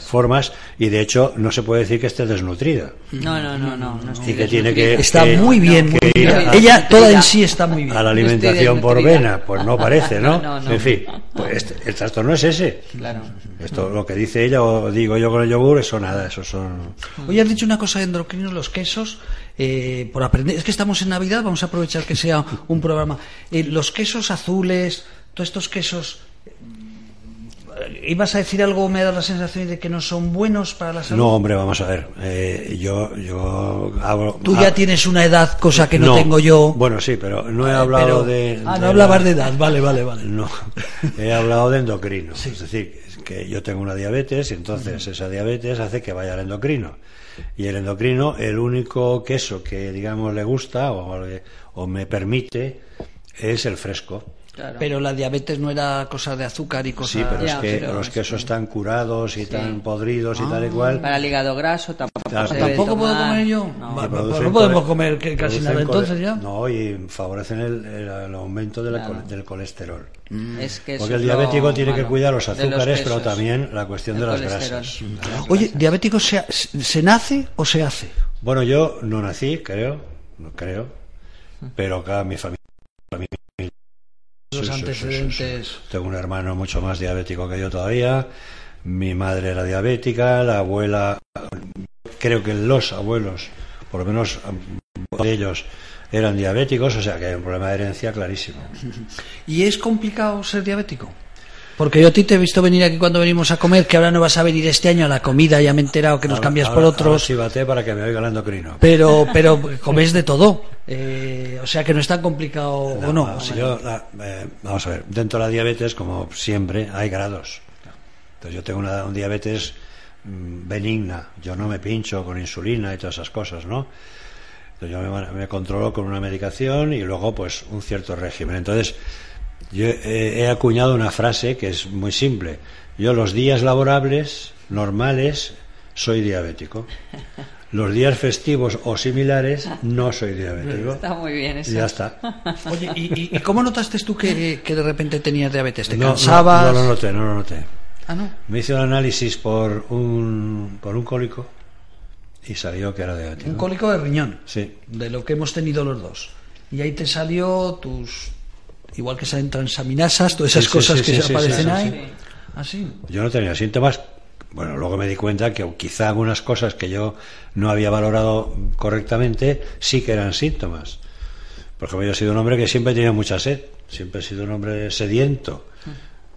formas y de hecho no se puede decir que esté desnutrida. No, no, no, no. no Y que tiene que- Está que- muy bien, muy que ir bien. a- Ella toda en sí está muy bien. A la alimentación por vena, pues no parece, ¿no? No, no. En fin, pues este- el trastorno es ese. Claro. Esto, lo que dice ella o digo yo con el yogur, eso nada, eso son... Hoy has dicho una cosa de endocrinos, los quesos, eh, por aprender. Es que estamos en Navidad, vamos a aprovechar que sea un programa. Eh, los quesos azules, todos estos quesos. ¿Ibas a decir algo? Me da la sensación de que no son buenos para la salud. No, hombre, vamos a ver. eh, yo, yo hablo... Tú ah, ya tienes una edad, cosa que no, tengo yo. Bueno, sí, pero no he Eh, hablado pero- de... Ah, de no hablabas la- de edad, vale, vale, vale. No, he hablado de endocrino. Es decir, que yo tengo una diabetes y entonces esa diabetes hace que vaya al endocrino. Y el endocrino, el único queso que, digamos, le gusta o, o me permite es el fresco. Claro. Pero la diabetes no era cosa de azúcar y cosas. Sí, pero Ya, es que pero los es quesos están curados y Sí. tan podridos y Ah. tal y cual. Para el hígado graso tampoco Claro. se debe ¿Tampoco puedo tomar. comer yo? No. Va- Y producen no podemos comer que casi nada entonces ya. No, y favorecen el, el- el aumento de la Claro. del colesterol. Es que Porque el es lo diabético tiene que malo cuidar los de los azúcares, pero también la cuestión de las colesterol. grasas. Las Oye, grasas. ¿diabético se, se nace o se hace? Bueno, yo no nací, creo, no creo, pero acá mi familia. Los Sí, sí, sí, sí, sí. antecedentes. Tengo un hermano mucho más diabético que yo todavía. Mi madre era diabética, la abuela, creo que los abuelos, por lo menos de ellos, eran diabéticos, o sea que hay un problema de herencia clarísimo. ¿Y es complicado ser diabético? Porque yo a ti te he visto venir aquí cuando venimos a comer, que ahora no vas a venir este año a la comida, ya me he enterado que nos Ahora- cambias ahora- por otros. chíbate para que me oiga el endocrino. Pero, pero comes de todo. Eh, o sea que no es tan complicado o no. Ah, sea, yo, la- eh, vamos a ver, dentro de la diabetes, como siempre, hay grados. Entonces yo tengo una, un diabetes mm, benigna, yo no me pincho con insulina y todas esas cosas, ¿no? Entonces yo me, me controlo con una medicación y luego pues un cierto régimen. Entonces yo he, he acuñado una frase que es muy simple. Yo los días laborables, normales, soy diabético. Los días festivos o similares, no soy diabético. Está muy bien eso. Ya está. Oye, ¿y, cómo notaste tú que, que de repente tenías diabetes? ¿Te No, no, cansabas? No, lo noté, no lo noté. Ah, no. Me hice un análisis por un, por un cólico y salió que era diabético. Un cólico de riñón. Sí. de lo que hemos tenido los dos. Y ahí te salió tus. Igual que salen transaminasas, todas esas Sí, cosas sí, que se aparecen ahí. ¿Ah? Yo no tenía síntomas. Bueno, luego me di cuenta que quizá algunas cosas que yo no había valorado correctamente sí que eran síntomas. Por ejemplo, yo he sido un hombre que siempre he tenido mucha sed, siempre he sido un hombre sediento.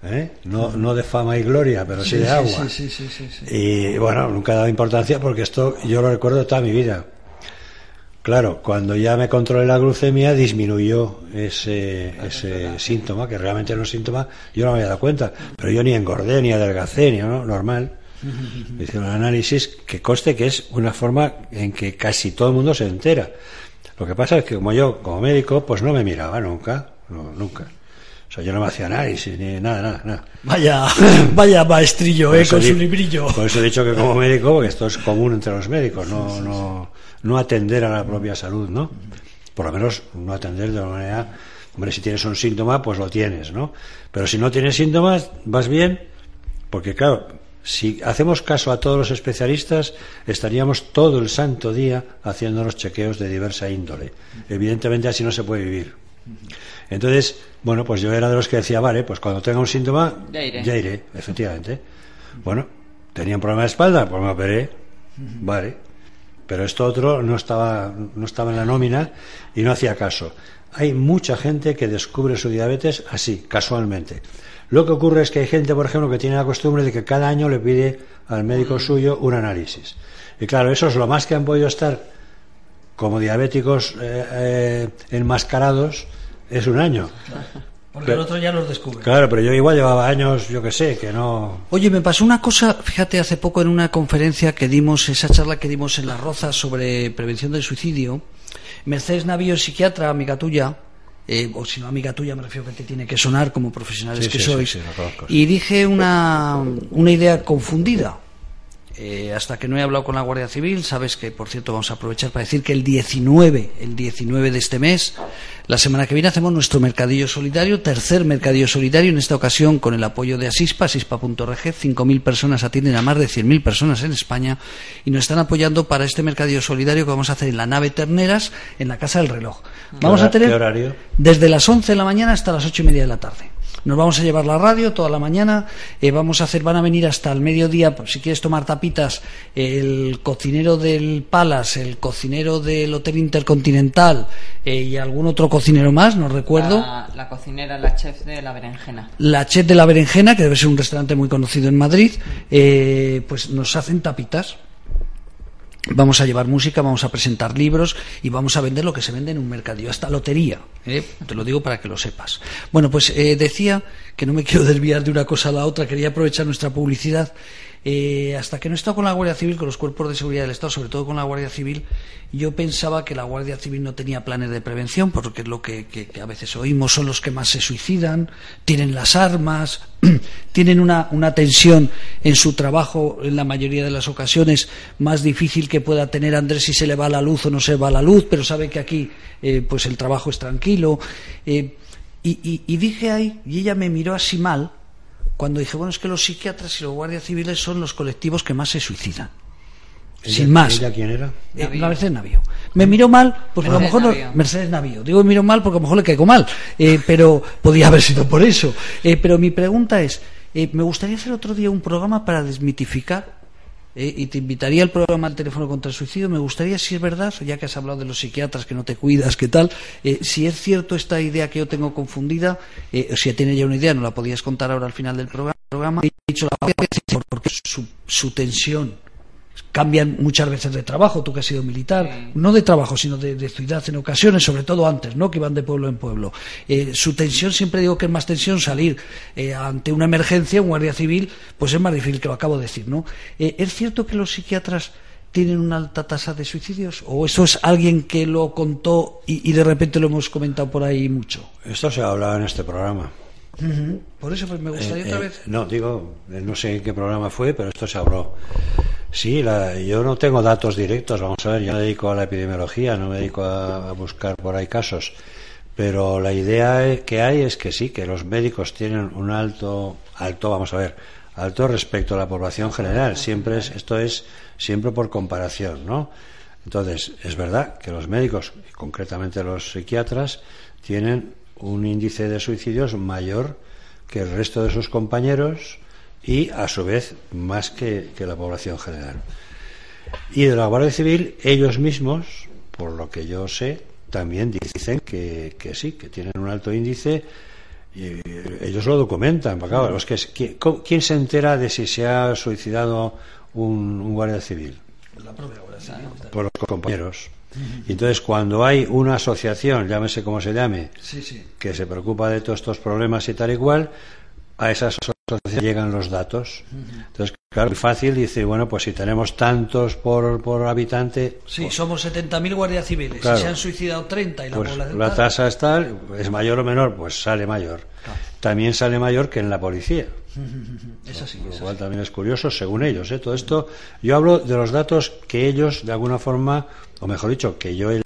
¿eh? No, no de fama y gloria, pero sí, de agua. Sí, sí, Y bueno, nunca he dado importancia porque esto yo lo recuerdo toda mi vida. Claro, cuando ya me controlé la glucemia disminuyó ese, ese síntoma, que realmente no es síntoma, yo no me había dado cuenta, pero yo ni engordé, ni adelgacé, ni ¿no? normal. Me hicieron un análisis que conste que es una forma en que casi todo el mundo se entera. Lo que pasa es que como yo, como médico, pues no me miraba nunca, no, nunca. O sea, yo no me hacía análisis, ni nada, nada, nada. Vaya, vaya maestrillo, Por eh, con su librillo. Por eso he dicho que como médico, porque esto es común entre los médicos, no, no, no atender a la propia salud, ¿no? Por lo menos no atender de una manera, hombre, si tienes un síntoma, pues lo tienes, ¿no? Pero si no tienes síntomas, vas bien, porque claro, si hacemos caso a todos los especialistas, estaríamos todo el santo día haciéndonos chequeos de diversa índole. Evidentemente así no se puede vivir. Entonces, bueno, pues yo era de los que decía, vale, pues cuando tenga un síntoma, Ya iré. iré, efectivamente. Bueno, tenía un problema de espalda, pues me operé, vale. Pero esto otro no estaba, no estaba en la nómina y no hacía caso. Hay mucha gente que descubre su diabetes así, casualmente. Lo que ocurre es que hay gente, por ejemplo, que tiene la costumbre de que cada año le pide al médico suyo un análisis. Y claro, eso es lo más que han podido estar como diabéticos eh, eh, enmascarados, es un año. Porque el otro ya los descubre. Claro, pero yo igual llevaba años, yo que sé, que no. Oye, me pasó una cosa, fíjate, hace poco en una conferencia que dimos, esa charla que dimos en La Roza sobre prevención del suicidio, Mercedes Navío, psiquiatra, amiga tuya, eh, o si no amiga tuya, me refiero que te tiene que sonar como profesionales Sí, que sí, sois, sí, y dije una, una idea confundida. Eh, hasta que no he hablado con la Guardia Civil, sabes que, por cierto, vamos a aprovechar para decir que el 19, el 19 de este mes, la semana que viene hacemos nuestro mercadillo solidario, tercer mercadillo solidario, en esta ocasión con el apoyo de Asispa, asispa.org, 5.000 personas atienden a más de 100.000 personas en España y nos están apoyando para este mercadillo solidario que vamos a hacer en la nave Terneras, en la Casa del Reloj. Vamos a tener qué horario? desde las 11 de la mañana hasta las ocho y media de la tarde. Nos vamos a llevar la radio toda la mañana. eh, vamos a hacer, van a venir hasta el mediodía, pues, si quieres tomar tapitas, el cocinero del Palace, el cocinero del Hotel Intercontinental eh, y algún otro cocinero más, no recuerdo. La, la cocinera, la chef de la berenjena. La Chef de la Berenjena, que debe ser un restaurante muy conocido en Madrid, eh, pues nos hacen tapitas. Vamos a llevar música, vamos a presentar libros y vamos a vender lo que se vende en un mercadillo, hasta lotería. ¿eh? Te lo digo para que lo sepas. Bueno, pues eh, decía que no me quiero desviar de una cosa a la otra, quería aprovechar nuestra publicidad. Eh, hasta que no he estado con la Guardia Civil, con los cuerpos de seguridad del Estado, sobre todo con la Guardia Civil, yo pensaba que la Guardia Civil no tenía planes de prevención, porque es lo que, a veces oímos, son los que más se suicidan, tienen las armas, tienen una, tensión en su trabajo, en la mayoría de las ocasiones, más difícil que pueda tener Andrés si se le va la luz o no se va la luz, pero sabe que aquí eh, pues el trabajo es tranquilo. Eh, y dije ahí, y ella me miró así mal, cuando dije, bueno, es que los psiquiatras y los guardias civiles son los colectivos que más se suicidan. Sin ¿Ella- más. ¿Ella quién era? Eh, la Mercedes Navío. Me miró mal, porque a lo Mercedes mejor no- Navío. Mercedes Navío. Digo miró mal porque a lo mejor le caigo mal, eh, pero podía haber sido por eso. Eh, pero mi pregunta es, eh, me gustaría hacer otro día un programa para desmitificar eh, y te invitaría al programa al teléfono contra el suicidio. Me gustaría, si es verdad, ya que has hablado de los psiquiatras que no te cuidas, qué tal, eh, si es cierto esta idea que yo tengo confundida, eh, si tienes ya una idea, no la podías contar ahora al final del programa. programa. He dicho la porque su, su tensión cambian muchas veces de trabajo, tú que has sido militar, Sí. no de trabajo, sino de, de ciudad en ocasiones, sobre todo antes, ¿no? Que iban de pueblo en pueblo. Eh, su tensión, siempre digo que es más tensión salir eh, ante una emergencia, un guardia civil, pues es más difícil, que lo acabo de decir, ¿no? Eh, ¿Es cierto que los psiquiatras tienen una alta tasa de suicidios? ¿O eso es alguien que lo contó y, y de repente lo hemos comentado por ahí mucho? Esto se ha hablado en este programa. Por eso pues me gustaría Eh, otra eh, vez. No, digo, eh, no sé en qué programa fue, pero esto se habló. Sí, la- yo no tengo datos directos, vamos a ver, yo me dedico a la epidemiología, no me dedico a, a buscar por ahí casos. Pero la idea eh, que hay es que sí, que los médicos tienen un alto, alto, vamos a ver, alto respecto a la población general. Siempre es, esto es siempre por comparación, ¿no? Entonces, es verdad que los médicos, concretamente los psiquiatras, tienen un índice de suicidios mayor que el resto de sus compañeros y a su vez más que, que la población general. Y de la Guardia Civil, ellos mismos, por lo que yo sé, también dicen que, que sí, que tienen un alto índice y ellos lo documentan. claro, los que, ¿quién, quién se entera de si se ha suicidado un, un guardia civil? La propia Guardia Civil. Por los compañeros. Y entonces, cuando hay una asociación, llámese como se llame, Sí, sí. que se preocupa de todos estos problemas y tal y cual, a esas asociaciones llegan los datos. Entonces, claro, es fácil dice, bueno, pues si tenemos tantos por, por habitante, Sí, somos 70.000 guardias civiles. Claro. Si se han suicidado 30 y la pues población la tasa es tal, es mayor o menor, pues sale mayor. También sale mayor que en la policía. Es así. Lo es cual así. también es curioso, según ellos. ¿eh? Todo esto, yo hablo de los datos que ellos, de alguna forma, o mejor dicho, que yo he,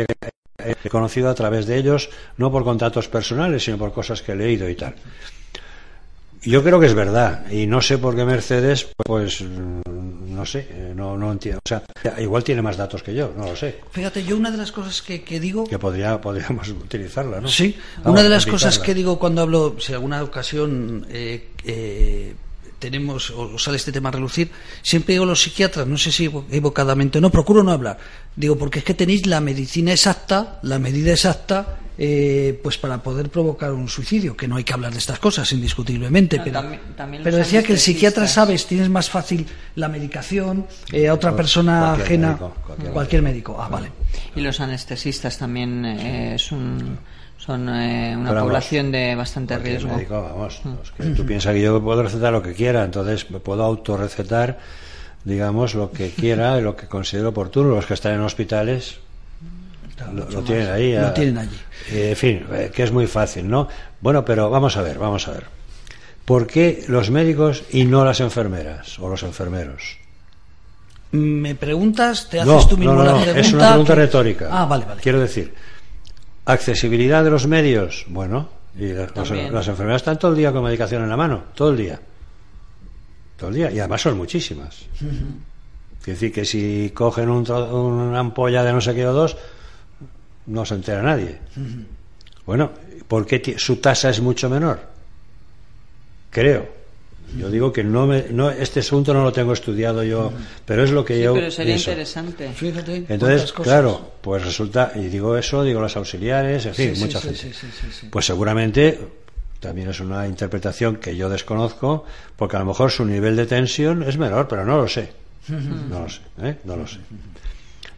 he conocido a través de ellos, no por contratos personales, sino por cosas que he leído y tal. Yo creo que es verdad, y no sé por qué Mercedes, pues, no sé, eh, no, no entiendo. O sea, igual tiene más datos que yo, no lo sé. Fíjate, yo una de las cosas que, que digo... Que podría, podríamos utilizarla, ¿no? Sí, Vamos, una de las cosas que digo cuando hablo, si alguna ocasión eh, eh, tenemos o sale este tema a relucir, siempre digo a los psiquiatras, no sé si evo- evocadamente, no, procuro no hablar. Digo, porque es que tenéis la medicina exacta, la medida exacta, eh, pues para poder provocar un suicidio, que no hay que hablar de estas cosas, indiscutiblemente. No, pero también- también pero decía que el psiquiatra sabes, tienes más fácil la medicación eh, a otra persona cualquier ajena, médico, cualquier cualquier médico. Ah, vale. Y los anestesistas también eh, es un- son eh, una Pero vamos, población de bastante riesgo. médico, vamos, que tú piensas que yo puedo recetar lo que quiera, entonces me puedo autorrecetar, digamos, lo que quiera y lo que considero oportuno. Los que están en hospitales lo, lo tienen ahí. Lo tienen allí. Eh, en fin, eh, que es muy fácil, ¿no? Bueno, pero vamos a ver, vamos a ver. ¿Por qué los médicos y no las enfermeras o los enfermeros? Me preguntas, te haces No, tú mismo no, no, la no, pregunta. es una pregunta que- retórica. Ah, vale, vale. Quiero decir, accesibilidad de los medios, bueno, y las, las enfermeras están todo el día con medicación en la mano, todo el día. Todo el día, y además son muchísimas. Es decir, que si cogen un una ampolla de no sé qué o dos, no se entera nadie. Bueno, ¿por qué ti- su tasa es mucho menor? Creo. Yo digo que no, me, no este asunto no lo tengo estudiado yo, pero es lo que Sí, yo pero sería pienso. interesante. Fíjate. Entonces, cosas. claro, pues resulta, y digo eso, digo las auxiliares, en fin, Sí, mucha sí, gente. sí, sí, sí, sí. Pues seguramente también es una interpretación que yo desconozco, porque a lo mejor su nivel de tensión es menor, pero no lo sé. No lo sé, ¿eh? No lo sé.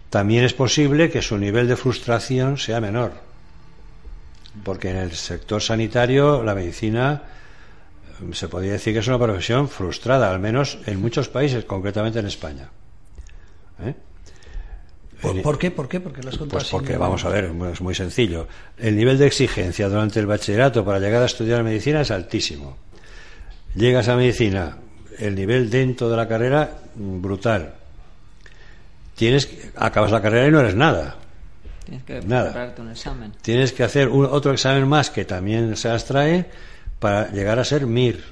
También es posible que su nivel de frustración sea menor, porque en el sector sanitario la medicina se podría decir que es una profesión frustrada, al menos en muchos países, concretamente en España. ¿Eh? ¿Por, por qué? ¿Por qué? Porque las pues porque, vamos a ver, es muy sencillo. El nivel de exigencia durante el bachillerato para llegar a estudiar medicina es altísimo. Llegas a medicina, el nivel dentro de la carrera, mm, brutal. Tienes, que- acabas la carrera y no eres nada. Tienes que prepararte un examen. Tienes que hacer un- otro examen más que también se abstrae para llegar a ser MIR.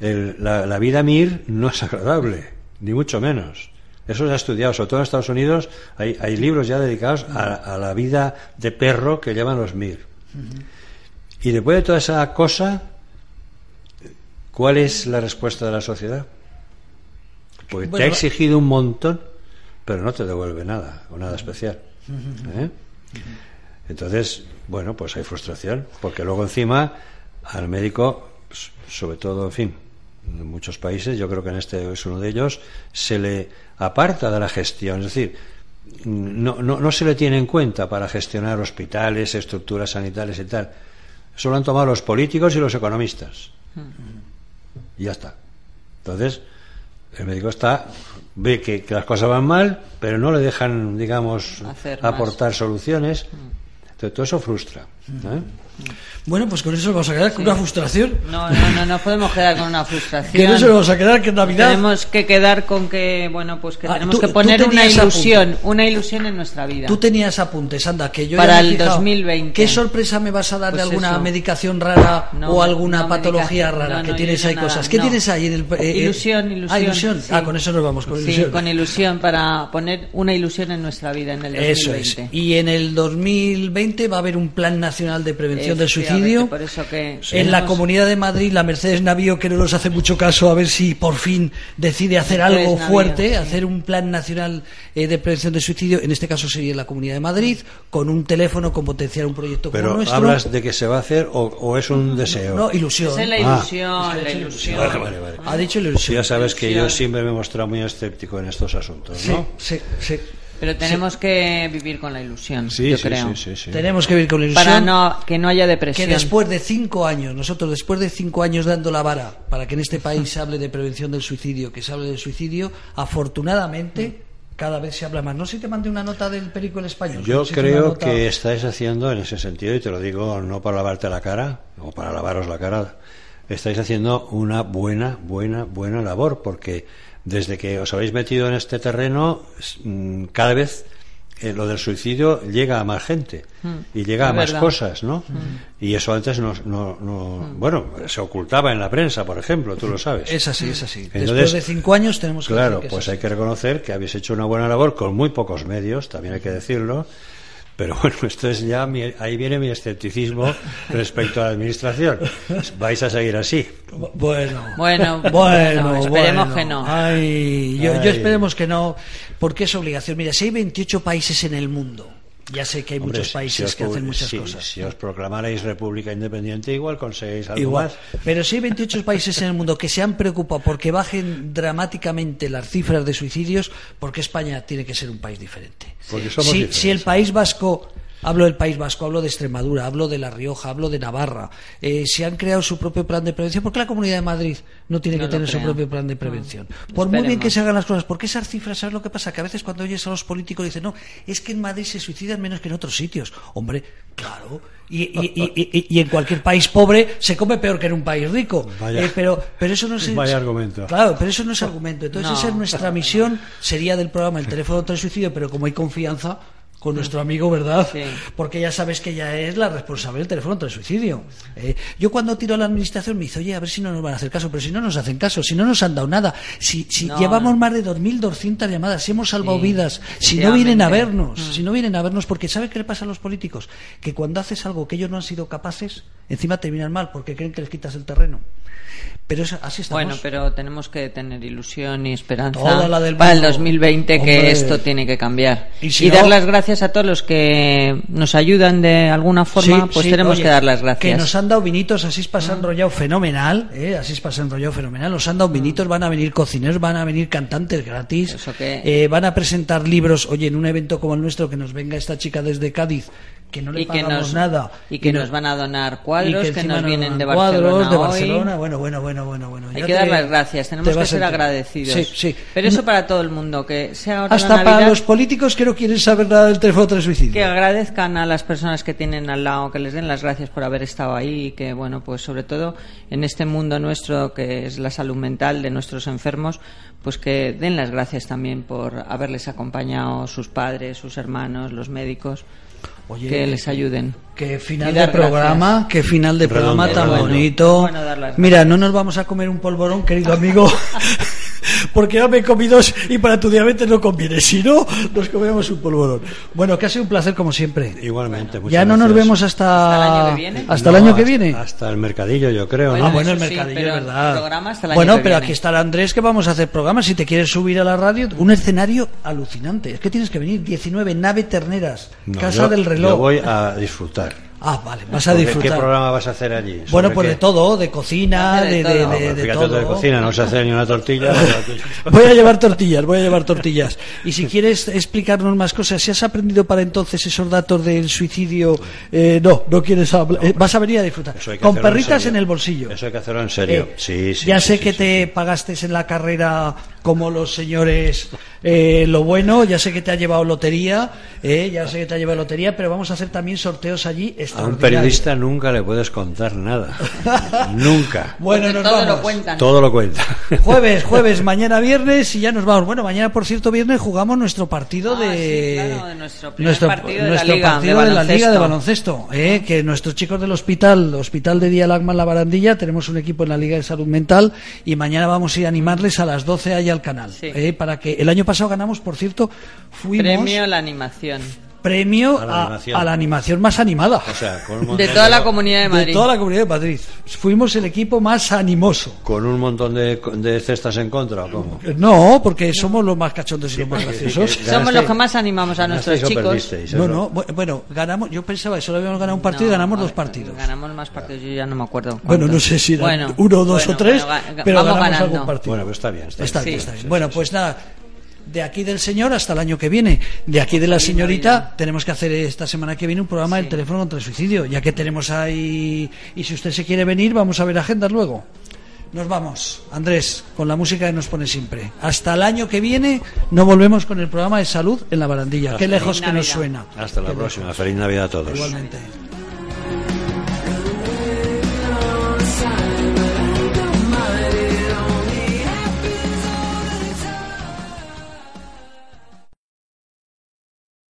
El- la, la vida MIR no es agradable, ni mucho menos. Eso se ha estudiado, sobre todo en Estados Unidos hay, hay libros ya dedicados a, a la vida de perro que llaman los MIR. Y después de toda esa cosa, ¿cuál es la respuesta de la sociedad? Porque te ha exigido un montón, pero no te devuelve nada, o nada especial. ¿Eh? Entonces, bueno, pues hay frustración, porque luego encima al médico, s- sobre todo, en fin, en muchos países, yo creo que en este es uno de ellos, se le aparta de la gestión, es decir, no, no, no se le tiene en cuenta para gestionar hospitales, estructuras sanitarias y tal. Eso lo han tomado los políticos y los economistas. Y ya está. Entonces, el médico está, ve que, que las cosas van mal, pero no le dejan, digamos, Hacer más. aportar soluciones. Entonces, todo eso frustra. ¿Eh? Bueno, pues con eso nos vamos a quedar con una frustración. No, no, no, no podemos quedar con una frustración. Que no se nos vamos a quedar que en Navidad. Tenemos que quedar con que, bueno, pues que Ah, tenemos tú- que poner una ilusión, una ilusión en nuestra vida. Tú tenías apuntes, anda, que yo Para ya me he el fijado. 2020. ¿Qué sorpresa me vas a dar de Pues alguna eso. medicación rara No, o alguna no patología rara? no, que tienes ahí nada, cosas. ¿Qué no. tienes ahí en el eh, eh, ilusión, ilusión. Ah, ilusión. sí. Ah, con eso nos vamos con Sí, ilusión. con ilusión para poner una ilusión en nuestra vida en el 2020. Eso es. Y en el 2020 2020 va a haber un plan nacional de prevención del suicidio. por eso que En la Comunidad de Madrid, la Mercedes Navío, que no nos hace mucho caso, a ver si por fin decide hacer Mercedes algo Navío, fuerte, sí. hacer un plan nacional eh, de prevención del suicidio, en este caso sería en la Comunidad de Madrid, con un teléfono, con potenciar un proyecto como Pero nuestro. hablas de que se va a hacer o, o es un deseo. No, ilusión. Esa es la Ah. ilusión, la ilusión. Vale, vale, vale. Ha dicho Sí, ilusión. ya sabes que yo Ilusión. siempre me he mostrado muy escéptico en estos asuntos, Sí, ¿no? sí, sí. Pero tenemos que vivir con la ilusión, Sí, yo sí, creo. sí, sí, sí. Tenemos que vivir con la ilusión. Para no, que no haya que depresión. después de cinco años, nosotros después de cinco años dando la vara para que en este país se hable de prevención del suicidio, que se hable del suicidio, afortunadamente cada vez se habla más. No sé si te mandé una nota del Perico el Español. Yo si creo nota- que estáis haciendo en ese sentido, y te lo digo no para lavarte la cara o para lavaros la cara, estáis haciendo una buena, buena, buena labor, porque desde que os habéis metido en este terreno, mm, cada vez eh, lo del suicidio llega a más gente y llega a Mm. más verdad. Mm. cosas, ¿no? Y eso antes no, no, no- bueno, se ocultaba en la prensa, por ejemplo, tú lo sabes. Es así, es así. Entonces, después de cinco años tenemos que Claro, decir que pues es hay que reconocer que habéis hecho una buena labor con muy pocos medios, también hay que decirlo. Pero bueno, esto es ya mi- ahí viene mi escepticismo respecto a la administración. Vais a seguir así. Bu- Bueno, Bueno, bueno, bueno, esperemos bueno. que no. Ay, yo, yo esperemos que no, porque es obligación. Mira, si hay 28 países en el mundo, ya sé que hay Hombre, muchos países si que hacen muchas si- cosas. Si os proclamarais república independiente, igual conseguís algo Igual. más. Pero si hay 28 países en el mundo que se han preocupado porque bajen dramáticamente las cifras de suicidios, porque España tiene que ser un país diferente. Porque somos si, diferentes. si el País Vasco, hablo del País Vasco, hablo de Extremadura, hablo de La Rioja, hablo de Navarra, eh, si han creado su propio plan de prevención, ¿por qué la Comunidad de Madrid no tiene No que tener su propio plan de prevención? Por muy bien que se hagan las cosas, porque esas cifras, ¿sabes lo que pasa? Que a veces cuando oyes a los políticos dicen, no, es que en Madrid se suicidan menos que en otros sitios. Hombre, claro. Y, y- y- y- y en cualquier país pobre se come peor que en un país rico. Vaya. Eh, pero, pero eso no es. Vaya argumento. Claro, pero eso no es argumento. Entonces, No. esa es nuestra misión. Sería del programa el teléfono contra el suicidio, pero como hay confianza con nuestro amigo, ¿verdad? Sí. Porque ya sabes que ella es la responsable del teléfono contra el suicidio. Eh, yo cuando tiro a la administración me dice, oye, a ver si no nos van a hacer caso, pero si no nos hacen caso, si no nos han dado nada, si, si No, llevamos no. más de 2.200 llamadas, si hemos salvado Sí, vidas, si no vienen a vernos, si no vienen a vernos, porque ¿sabe qué le pasa a los políticos? Que cuando haces algo que ellos no han sido capaces, encima terminan mal porque creen que les quitas el terreno. Pero es- así estamos. Bueno, pero tenemos que tener ilusión y esperanza Toda la del para el mundo. 2020 Hombre. que esto tiene que cambiar. Y Y, si no- dar las gracias a todos los que nos ayudan de alguna forma, Sí, pues sí, tenemos oye, que dar las gracias. Que nos han dado vinitos, así se han enrollado fenomenal, ¿eh? así se han enrollado fenomenal. Nos han dado vinitos, van a venir cocineros, van a venir cantantes gratis, Eso que- eh, van a presentar libros. Oye, en un evento como el nuestro, que nos venga esta chica desde Cádiz, que no le y que pagamos nos, nada. y que no- nos van a donar y cuadros que, encima nos vienen de cuadros Barcelona, de hoy. Barcelona. Bueno, bueno, bueno, bueno, bueno. Hay Ya que te- dar las gracias, te tenemos que vas a ser agradecidos. Sí, sí. Pero eso para todo el mundo, que sea ahora Hasta la para Navidad, los políticos que no quieren saber nada del teléfono del suicidio. que agradezcan a las personas que tienen al lado, que les den las gracias por haber estado ahí y que, bueno, pues sobre todo en este mundo nuestro que es la salud mental de nuestros enfermos, pues que den las gracias también por haberles acompañado sus padres, sus hermanos, los médicos, Que les ayuden. Qué final de programa, gracias. qué final de Redondo, programa tan bonito. Bueno, Mira, no nos vamos a comer un polvorón, querido amigo, porque ya me he comido dos y para tu diabetes no conviene. Si no, nos comemos un polvorón. Bueno, que ha sido un placer como siempre. Igualmente, muchas Ya no nos vemos hasta, ¿Hasta el año que viene? hasta No, el año que hasta- viene. Hasta el mercadillo, yo creo, Bueno, Ah, ¿no? bueno, el sí, mercadillo, pero es verdad. programa hasta el año bueno, que pero viene. aquí está el Andrés que vamos a hacer programas. Si te quieres subir a la radio, un escenario alucinante. Es que tienes que venir. 19, nave terneras, No, casa yo- del reloj. Yo voy a disfrutar. Ah, vale, vas a disfrutar. ¿Qué programa vas a hacer allí? Bueno, ¿Sobre pues qué? de todo, de cocina, de de, todo. de, No, de- pero de fíjate todo. de cocina, no se hace ni una tortilla. Voy a llevar tortillas, voy a llevar tortillas. Y si quieres explicarnos más cosas, si has aprendido para entonces esos datos del suicidio, eh, no, no quieres hablar. eh, vas a venir a disfrutar. Con en perritas en el bolsillo. Eso hay que hacerlo en serio. Eh, sí, sí. ya sí, sé sí, que sí, te sí. pagaste en la carrera como los señores eh, lo bueno, ya sé que te ha llevado lotería, eh, ya sé que te ha llevado lotería, pero vamos a hacer también sorteos allí A un periodista nunca le puedes contar nada. nunca. Bueno, Porque nos todo vamos. lo cuentan. Todo lo cuenta. Jueves, jueves, mañana viernes y ya nos vamos. Bueno, mañana, por cierto, viernes jugamos nuestro partido Ah, de. sí, claro, de nuestro primer partido de la nuestro Liga partido de de la Liga de baloncesto. eh, que nuestros chicos del hospital, Hospital de Día Lagman La Barandilla, tenemos un equipo en la Liga de Salud Mental y mañana vamos a ir a animarles a las 12 ahí al canal. Sí. eh, para que el año pasado ganamos, por cierto, fuimos. Premio a la animación. Premio A la a, animación. a la animación más animada. O sea, con un De toda la comunidad de de Madrid. toda la comunidad de Madrid. Fuimos el equipo más animoso. con un montón de, de cestas en contra, ¿o cómo? No, porque somos los más cachondos y los más graciosos. Somos los que más animamos a nuestros ¿Ganasteis o chicos. perdisteis? No, no, bueno, ganamos, yo pensaba que solo habíamos ganado un partido y No, ganamos a dos ver, partidos. Ganamos más partidos, yo ya no me acuerdo. Bueno, cuántos. no sé si eran Bueno, uno, dos bueno, o tres, bueno, pero ganamos ganando. algún partido. Bueno, pues está bien. Está, Está bien. bien, está bien. Bueno, pues nada, de aquí del señor hasta el año que viene. De aquí de la señorita tenemos que hacer esta semana que viene un programa del teléfono contra el suicidio, ya que tenemos ahí... Y si usted se quiere venir, vamos a ver agendas luego. Nos vamos, Andrés, con la música que nos pone siempre. Hasta el año que viene no volvemos con el programa de salud en la barandilla. Qué lejos que nos suena. Hasta la próxima. Feliz Navidad a todos. Igualmente.